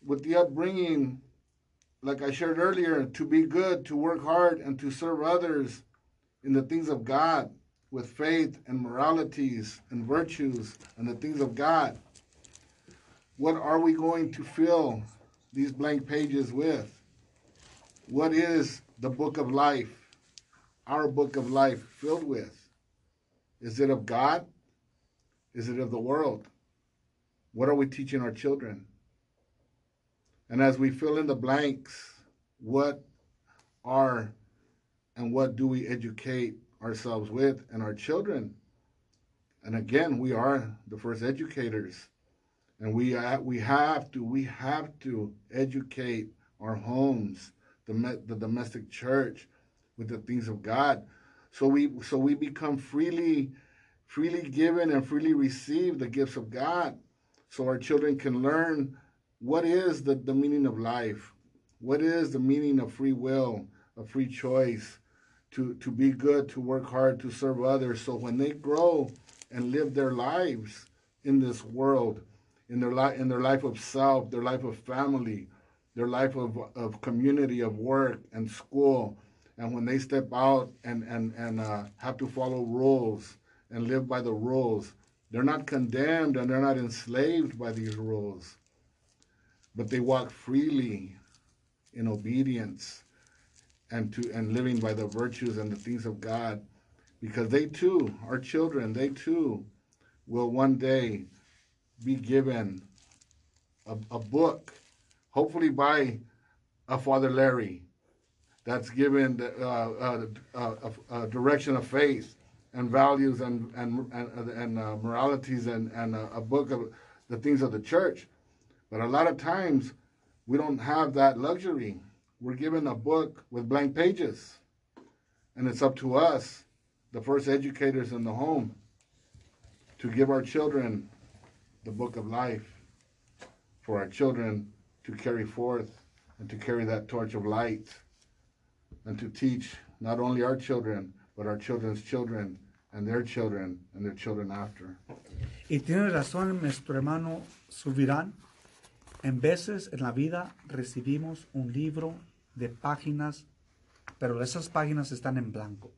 with the upbringing like I shared earlier, to be good, to work hard, and to serve others in the things of God with faith and moralities and virtues and the things of God. What are we going to fill these blank pages with? What is the book of life, our book of life, filled with? Is it of God? Is it of the world? What are we teaching our children? And as we fill in the blanks, what are and what do we educate ourselves with and our children? And again, we are the first educators. And we, we have to, we have to educate our homes, the, the domestic church with the things of God. So we, so we become freely, freely given and freely receive the gifts of God. So our children can learn what is the, the meaning of life? What is the meaning of free will, of free choice, to, to be good, to work hard, to serve others? So when they grow and live their lives in this world, in their, li- in their life of self, their life of family, their life of, of community, of work and school, and when they step out and, and, and uh, have to follow rules and live by the rules, they're not condemned and they're not enslaved by these rules but they walk freely in obedience and to and living by the virtues and the things of God because they too our children they too will one day be given a, a book hopefully by a father Larry that's given the, uh, uh, uh, direction of faith and values and and and, and uh, moralities and and a book of the things of the church but a lot of times we don't have that luxury we're given a book with blank pages. And it's up to us, the first educators in the home, to give our children the book of life for our children to carry forth and to carry that torch of light and to teach not only our children, but our children's children and their children and their children after. Y tiene razón nuestro hermano Subirán. En veces en la vida recibimos un libro de páginas, pero esas páginas están en blanco.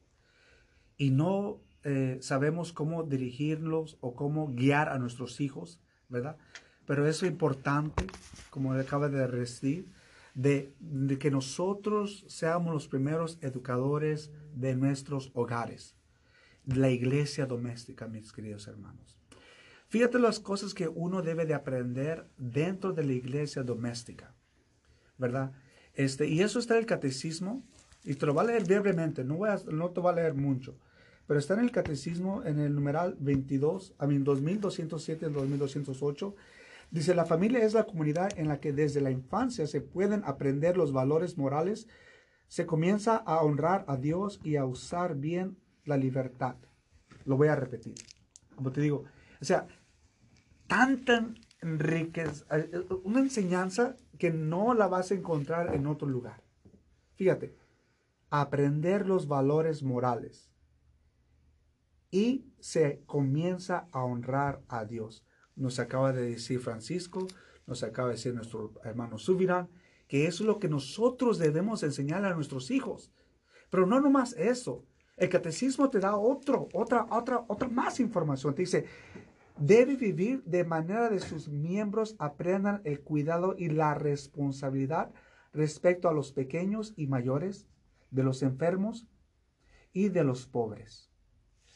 Y no eh, sabemos cómo dirigirlos o cómo guiar a nuestros hijos, ¿verdad? Pero es importante, como acaba de decir, de, de, que nosotros seamos los primeros educadores de nuestros hogares, la iglesia doméstica, mis queridos hermanos. Fíjate las cosas que uno debe de aprender dentro de la iglesia doméstica, ¿verdad? Este, y eso está en el catecismo, y te lo voy a leer brevemente, no, voy no te voy a leer mucho, pero está en el catecismo en el numeral 22, a mí 2207 y 2208. Dice, la familia es la comunidad en la que desde la infancia se pueden aprender los valores morales, se comienza a honrar a Dios y a usar bien la libertad. Lo voy a repetir. Como te digo, o sea, tanta riqueza, eh, una enseñanza que no la vas a encontrar en otro lugar. Fíjate, aprender los valores morales y se comienza a honrar a Dios. Nos acaba de decir Francisco, nos acaba de decir nuestro hermano Subirán, que es lo que nosotros debemos enseñar a nuestros hijos. Pero no nomás eso. El catecismo te da otro, otra, otra, otra más información. Te dice, debe vivir de manera de sus miembros aprendan el cuidado y la responsabilidad respecto a los pequeños y mayores, de los enfermos y de los pobres.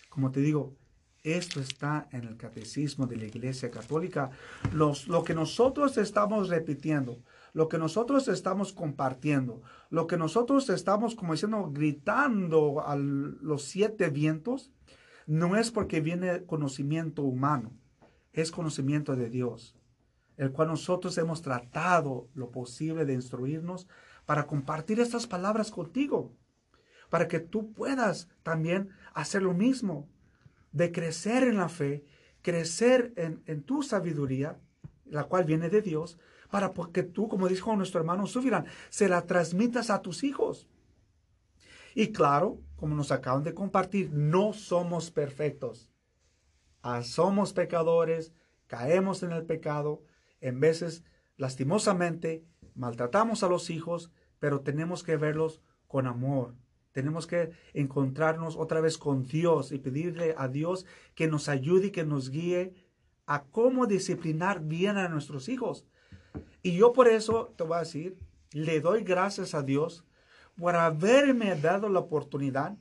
Como te digo, esto está en el catecismo de la Iglesia Católica. Lo que nosotros estamos repitiendo, lo que nosotros estamos compartiendo, lo que nosotros estamos, como diciendo, gritando a los siete vientos, no es porque viene conocimiento humano, es conocimiento de Dios, el cual nosotros hemos tratado lo posible de instruirnos para compartir estas palabras contigo, para que tú puedas también hacer lo mismo, de crecer en la fe, crecer en, tu sabiduría, la cual viene de Dios, para que tú, como dijo nuestro hermano Sufirán, se la transmitas a tus hijos. Y claro, como nos acaban de compartir, no somos perfectos. Ah, somos pecadores, caemos en el pecado, en veces lastimosamente maltratamos a los hijos, pero tenemos que verlos con amor. Tenemos que encontrarnos otra vez con Dios y pedirle a Dios que nos ayude y que nos guíe a cómo disciplinar bien a nuestros hijos. Y yo por eso te voy a decir, le doy gracias a Dios por haberme dado la oportunidad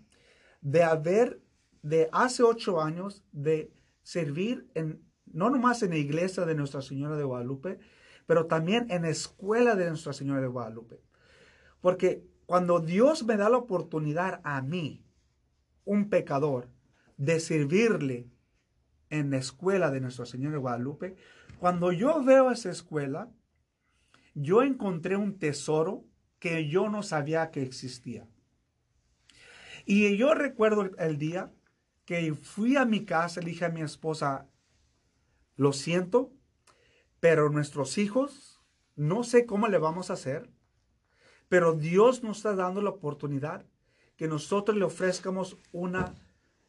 de haber, de hace ocho años, de servir en, no nomás en la iglesia de Nuestra Señora de Guadalupe, pero también en la escuela de Nuestra Señora de Guadalupe. Porque cuando Dios me da la oportunidad a mí, un pecador, de servirle en la escuela de Nuestra Señora de Guadalupe, cuando yo veo esa escuela, yo encontré un tesoro que yo no sabía que existía. Y yo recuerdo el día que fui a mi casa, le dije a mi esposa, lo siento, pero nuestros hijos, no sé cómo le vamos a hacer, pero Dios nos está dando la oportunidad que nosotros le ofrezcamos una,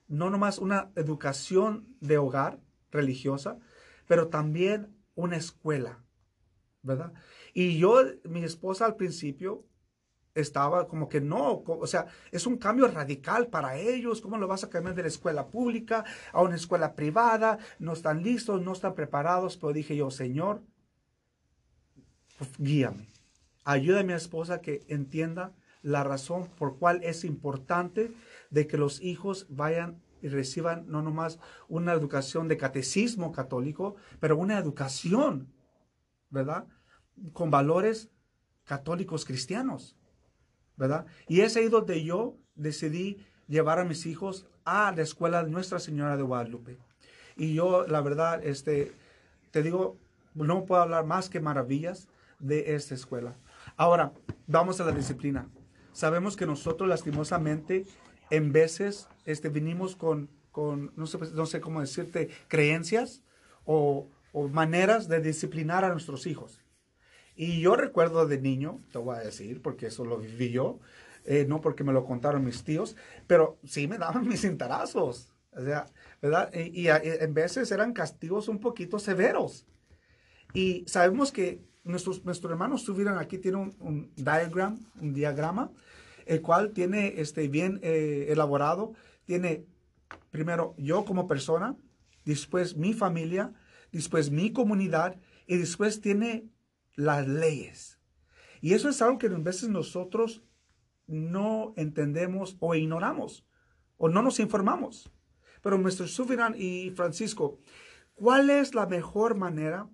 no nomás una educación de hogar religiosa, pero también una escuela, ¿verdad? Y yo, mi esposa al principio estaba como que no, o sea, es un cambio radical para ellos, ¿cómo lo vas a cambiar de la escuela pública a una escuela privada? No están listos, no están preparados, pero dije yo, Señor, guíame. Ayuda a mi esposa que entienda la razón por cual es importante de que los hijos vayan y reciban no nomás una educación de catecismo católico, pero una educación, ¿verdad? Con valores católicos cristianos, ¿verdad? Y es ahí donde yo decidí llevar a mis hijos a la escuela de Nuestra Señora de Guadalupe. Y yo, la verdad, este, te digo, no puedo hablar más que maravillas de esta escuela. Ahora, vamos a la disciplina. Sabemos que nosotros lastimosamente en veces este, vinimos con, con no, sé, no sé cómo decirte, creencias o, o maneras de disciplinar a nuestros hijos. Y yo recuerdo de niño, te voy a decir, porque eso lo viví yo, eh, no porque me lo contaron mis tíos, pero sí me daban mis cintarazos. O sea, ¿verdad? Y, y, en veces eran castigos un poquito severos. Y sabemos que nuestros, nuestros hermanos estuvieron aquí, tiene un, un diagram, un diagrama, el cual tiene este, bien eh, elaborado. Tiene primero yo como persona, después mi familia, después mi comunidad y después tiene las leyes. Y eso es algo que a veces nosotros no entendemos o ignoramos o no nos informamos. Pero nuestro Sufirán y Francisco, ¿cuál es la mejor manera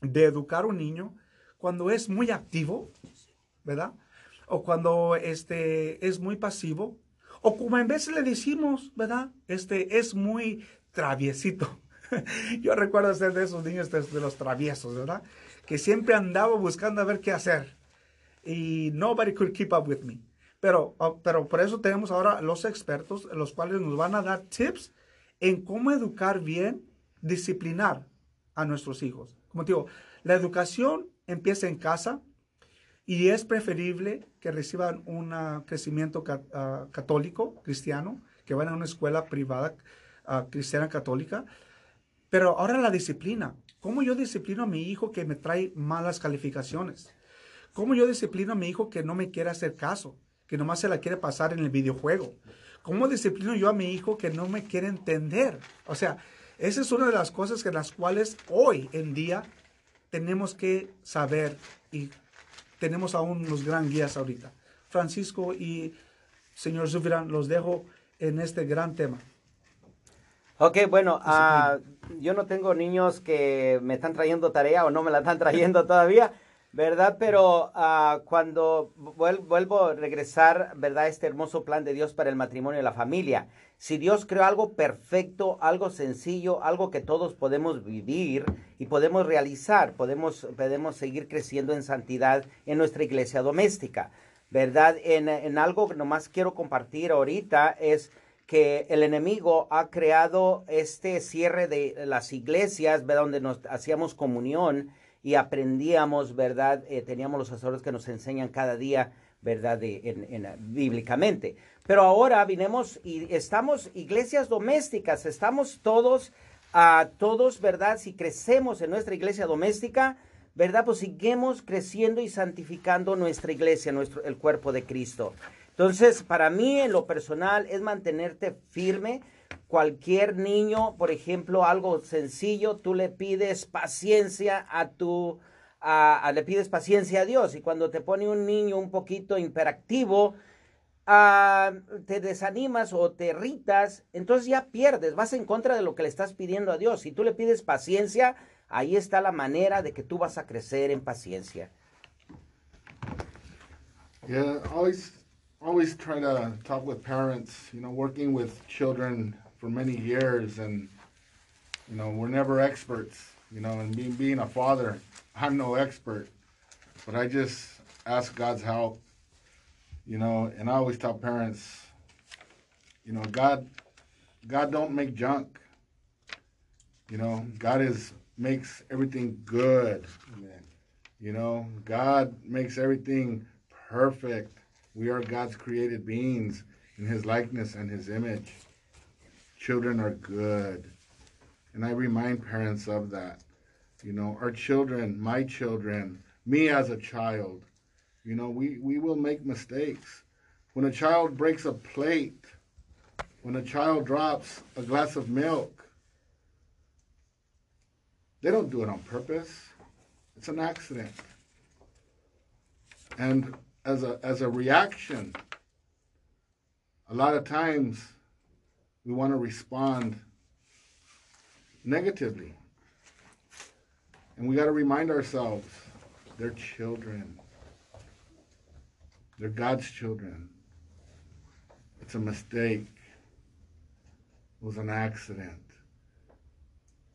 de educar un niño cuando es muy activo, ¿verdad? O cuando este, es muy pasivo, o como en veces le decimos, ¿verdad? Este es muy traviesito. Yo recuerdo ser de esos niños de, de los traviesos, ¿verdad? Que siempre andaba buscando a ver qué hacer. Y nobody could keep up with me. Pero, oh, pero por eso tenemos ahora los expertos, los cuales nos van a dar tips en cómo educar bien, disciplinar a nuestros hijos. Como te digo, la educación empieza en casa y es preferible que reciban un crecimiento uh, católico, cristiano, que vayan a una escuela privada uh, cristiana católica. Pero ahora la disciplina. ¿Cómo yo disciplino a mi hijo que me trae malas calificaciones? ¿Cómo yo disciplino a mi hijo que no me quiere hacer caso? Que nomás se la quiere pasar en el videojuego. ¿Cómo disciplino yo a mi hijo que no me quiere entender? O sea, esa es una de las cosas que las cuales hoy en día tenemos que saber y tenemos aún los gran guías ahorita. Francisco y señor Zufirán, los dejo en este gran tema. Ok, bueno, uh, yo no tengo niños que me están trayendo tarea o no me la están trayendo todavía, ¿verdad? Pero uh, cuando vuelvo a regresar, ¿verdad? Este hermoso plan de Dios para el matrimonio y la familia. Si Dios creó algo perfecto, algo sencillo, algo que todos podemos vivir y podemos realizar, podemos, podemos seguir creciendo en santidad en nuestra iglesia doméstica, ¿verdad? En, en algo que nomás quiero compartir ahorita es que el enemigo ha creado este cierre de las iglesias, ¿verdad? donde nos hacíamos comunión y aprendíamos, ¿verdad? Eh, teníamos los sacerdotes que nos enseñan cada día, ¿verdad? De, en, en, bíblicamente. Pero ahora vinimos y estamos iglesias domésticas, estamos todos, a todos, ¿verdad? Si crecemos en nuestra iglesia doméstica, ¿verdad? Pues seguimos creciendo y santificando nuestra iglesia, nuestro, el cuerpo de Cristo. Entonces, para mí en lo personal es mantenerte firme. Cualquier niño, por ejemplo, algo sencillo, tú le pides paciencia a tu, a, a, le pides paciencia a Dios. Y cuando te pone un niño un poquito imperactivo, uh, te desanimas o te irritas, entonces ya pierdes, vas en contra de lo que le estás pidiendo a Dios. Si tú le pides paciencia, ahí está la manera de que tú vas a crecer en paciencia. Always try to talk with parents, you know, working with children for many years and you know, we're never experts, you know, and being being a father, I'm no expert. But I just ask God's help, you know, and I always tell parents, you know, God God don't make junk. You know, God is makes everything good. Amen. You know, God makes everything perfect. We are God's created beings in His likeness and His image. Children are good. And I remind parents of that. You know, our children, my children, me as a child, you know, we, we will make mistakes. When a child breaks a plate, when a child drops a glass of milk, they don't do it on purpose. It's an accident. And as a, as a reaction, a lot of times we want to respond negatively. And we got to remind ourselves they're children. They're God's children. It's a mistake. It was an accident.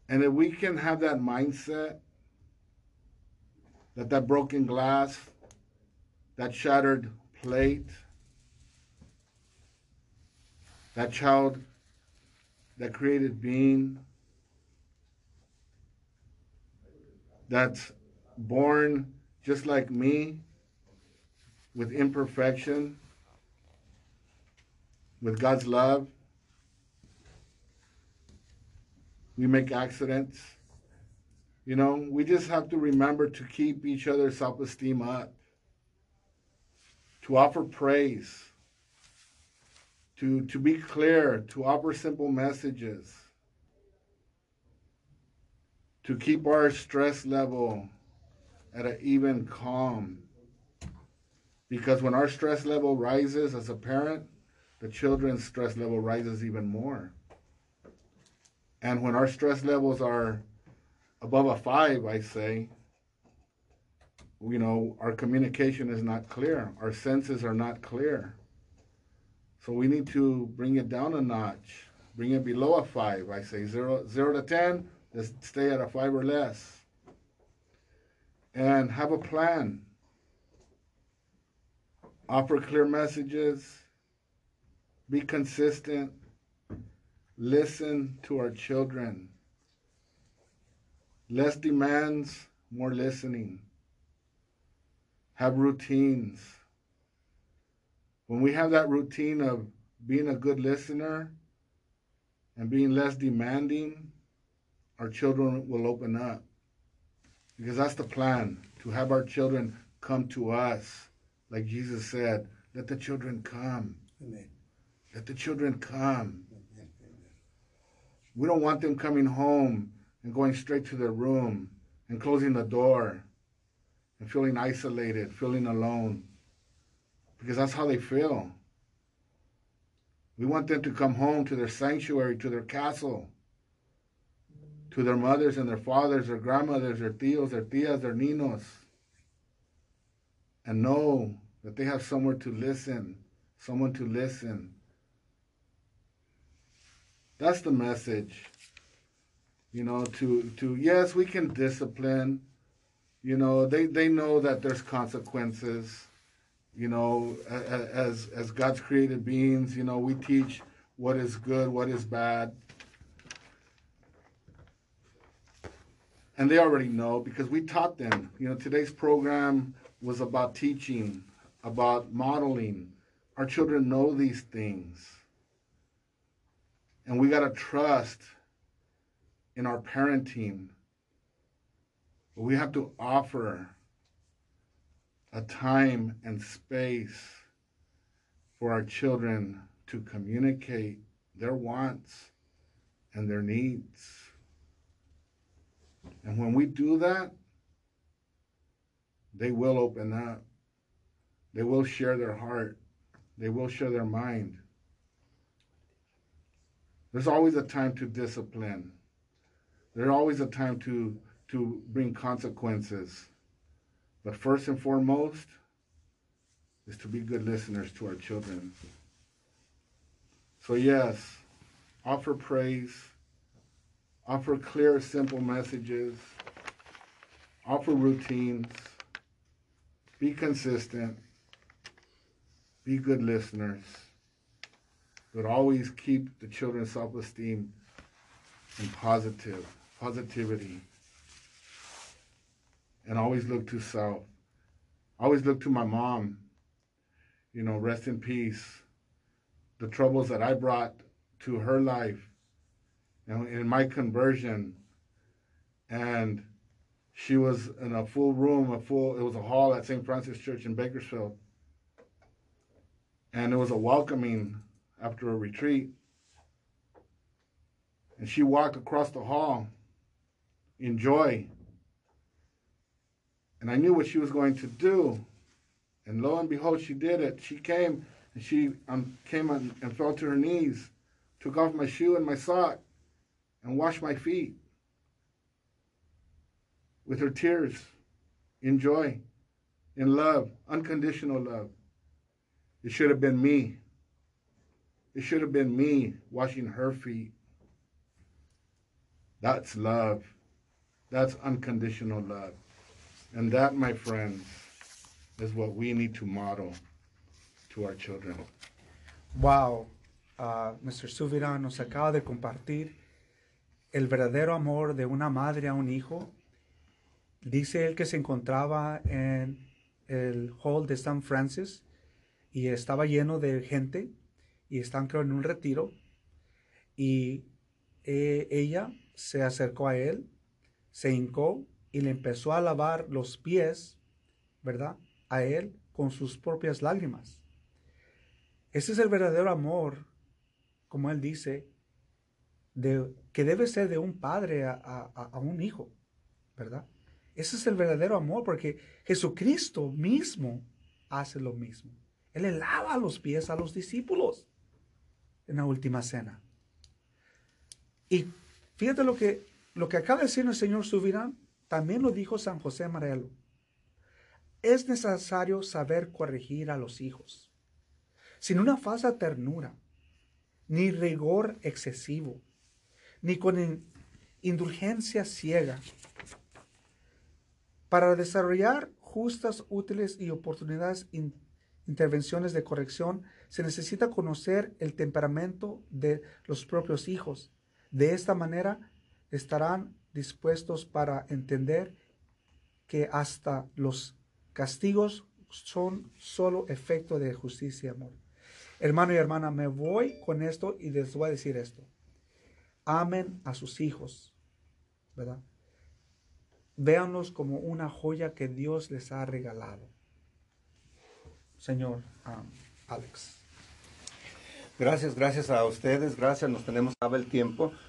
And if we can have that mindset that that broken glass, that shattered plate, that child that created being, that's born just like me with imperfection, with God's love. We make accidents. You know, we just have to remember to keep each other's self esteem up, to offer praise, to, to be clear, to offer simple messages, to keep our stress level at an even calm. Because when our stress level rises as a parent, the children's stress level rises even more. And when our stress levels are above a five, I say, you know, our communication is not clear. Our senses are not clear. So we need to bring it down a notch, bring it below a five. I say zero, zero to 10, let's stay at a five or less. And have a plan. Offer clear messages. Be consistent. Listen to our children. Less demands, more listening. Have routines. When we have that routine of being a good listener and being less demanding, our children will open up. Because that's the plan to have our children come to us. Like Jesus said, let the children come. Amen. Let the children come. We don't want them coming home and going straight to their room and closing the door and feeling isolated, feeling alone. Because that's how they feel. We want them to come home to their sanctuary, to their castle, to their mothers and their fathers, their grandmothers, their tios, their tias, their ninos, and know that they have somewhere to listen, someone to listen, that's the message. You know, to to yes, we can discipline. You know, they they know that there's consequences. You know, as as God's created beings, you know, we teach what is good, what is bad. And they already know because we taught them. You know, today's program was about teaching, about modeling. Our children know these things. And we got to trust in our parenting. We have to offer a time and space for our children to communicate their wants and their needs. And when we do that, they will open up. They will share their heart. They will share their mind. There's always a time to discipline. There's always a time to, to bring consequences. But first and foremost is to be good listeners to our children. So, yes, offer praise, offer clear, simple messages, offer routines, be consistent, be good listeners but always keep the children's self-esteem and positive, positivity. And always look to self. Always look to my mom. You know, rest in peace. The troubles that I brought to her life and in my conversion. And she was in a full room, a full, it was a hall at St. Francis Church in Bakersfield. And it was a welcoming after a retreat. And she walked across the hall in joy. And I knew what she was going to do. And lo and behold, she did it. She came and she um, came and, and fell to her knees, took off my shoe and my sock, and washed my feet with her tears, in joy, in love, unconditional love. It should have been me. It should have been me washing her feet. That's love. That's unconditional love. And that, my friends, is what we need to model to our children. Wow, uh, Mr. Suviran nos acaba de compartir el verdadero amor de una madre a un hijo. Dice él que se encontraba en el hall de San Francis y estaba lleno de gente y están creo en un retiro y eh, ella se acercó a él, se hincó y le empezó a lavar los pies, ¿verdad? A él con sus propias lágrimas. Ese es el verdadero amor, como él dice, de, que debe ser de un padre a, un hijo, ¿verdad? Ese es el verdadero amor, porque Jesucristo mismo hace lo mismo. Él le lava los pies a los discípulos en la última cena. Y fíjate lo que, lo que acaba de decir el Señor Subirán, también lo dijo San José Marelo. Es necesario saber corregir a los hijos, sin una falsa ternura, ni rigor excesivo, ni con indulgencia ciega, para desarrollar justas, útiles y oportunidades intervenciones de corrección, se necesita conocer el temperamento de los propios hijos. De esta manera estarán dispuestos para entender que hasta los castigos son solo efecto de justicia y amor. Hermano y hermana, me voy con esto y les voy a decir esto. Amen a sus hijos, ¿verdad? Véanlos como una joya que Dios les ha regalado señor Alex. Gracias, gracias a ustedes, gracias, nos tenemos el tiempo.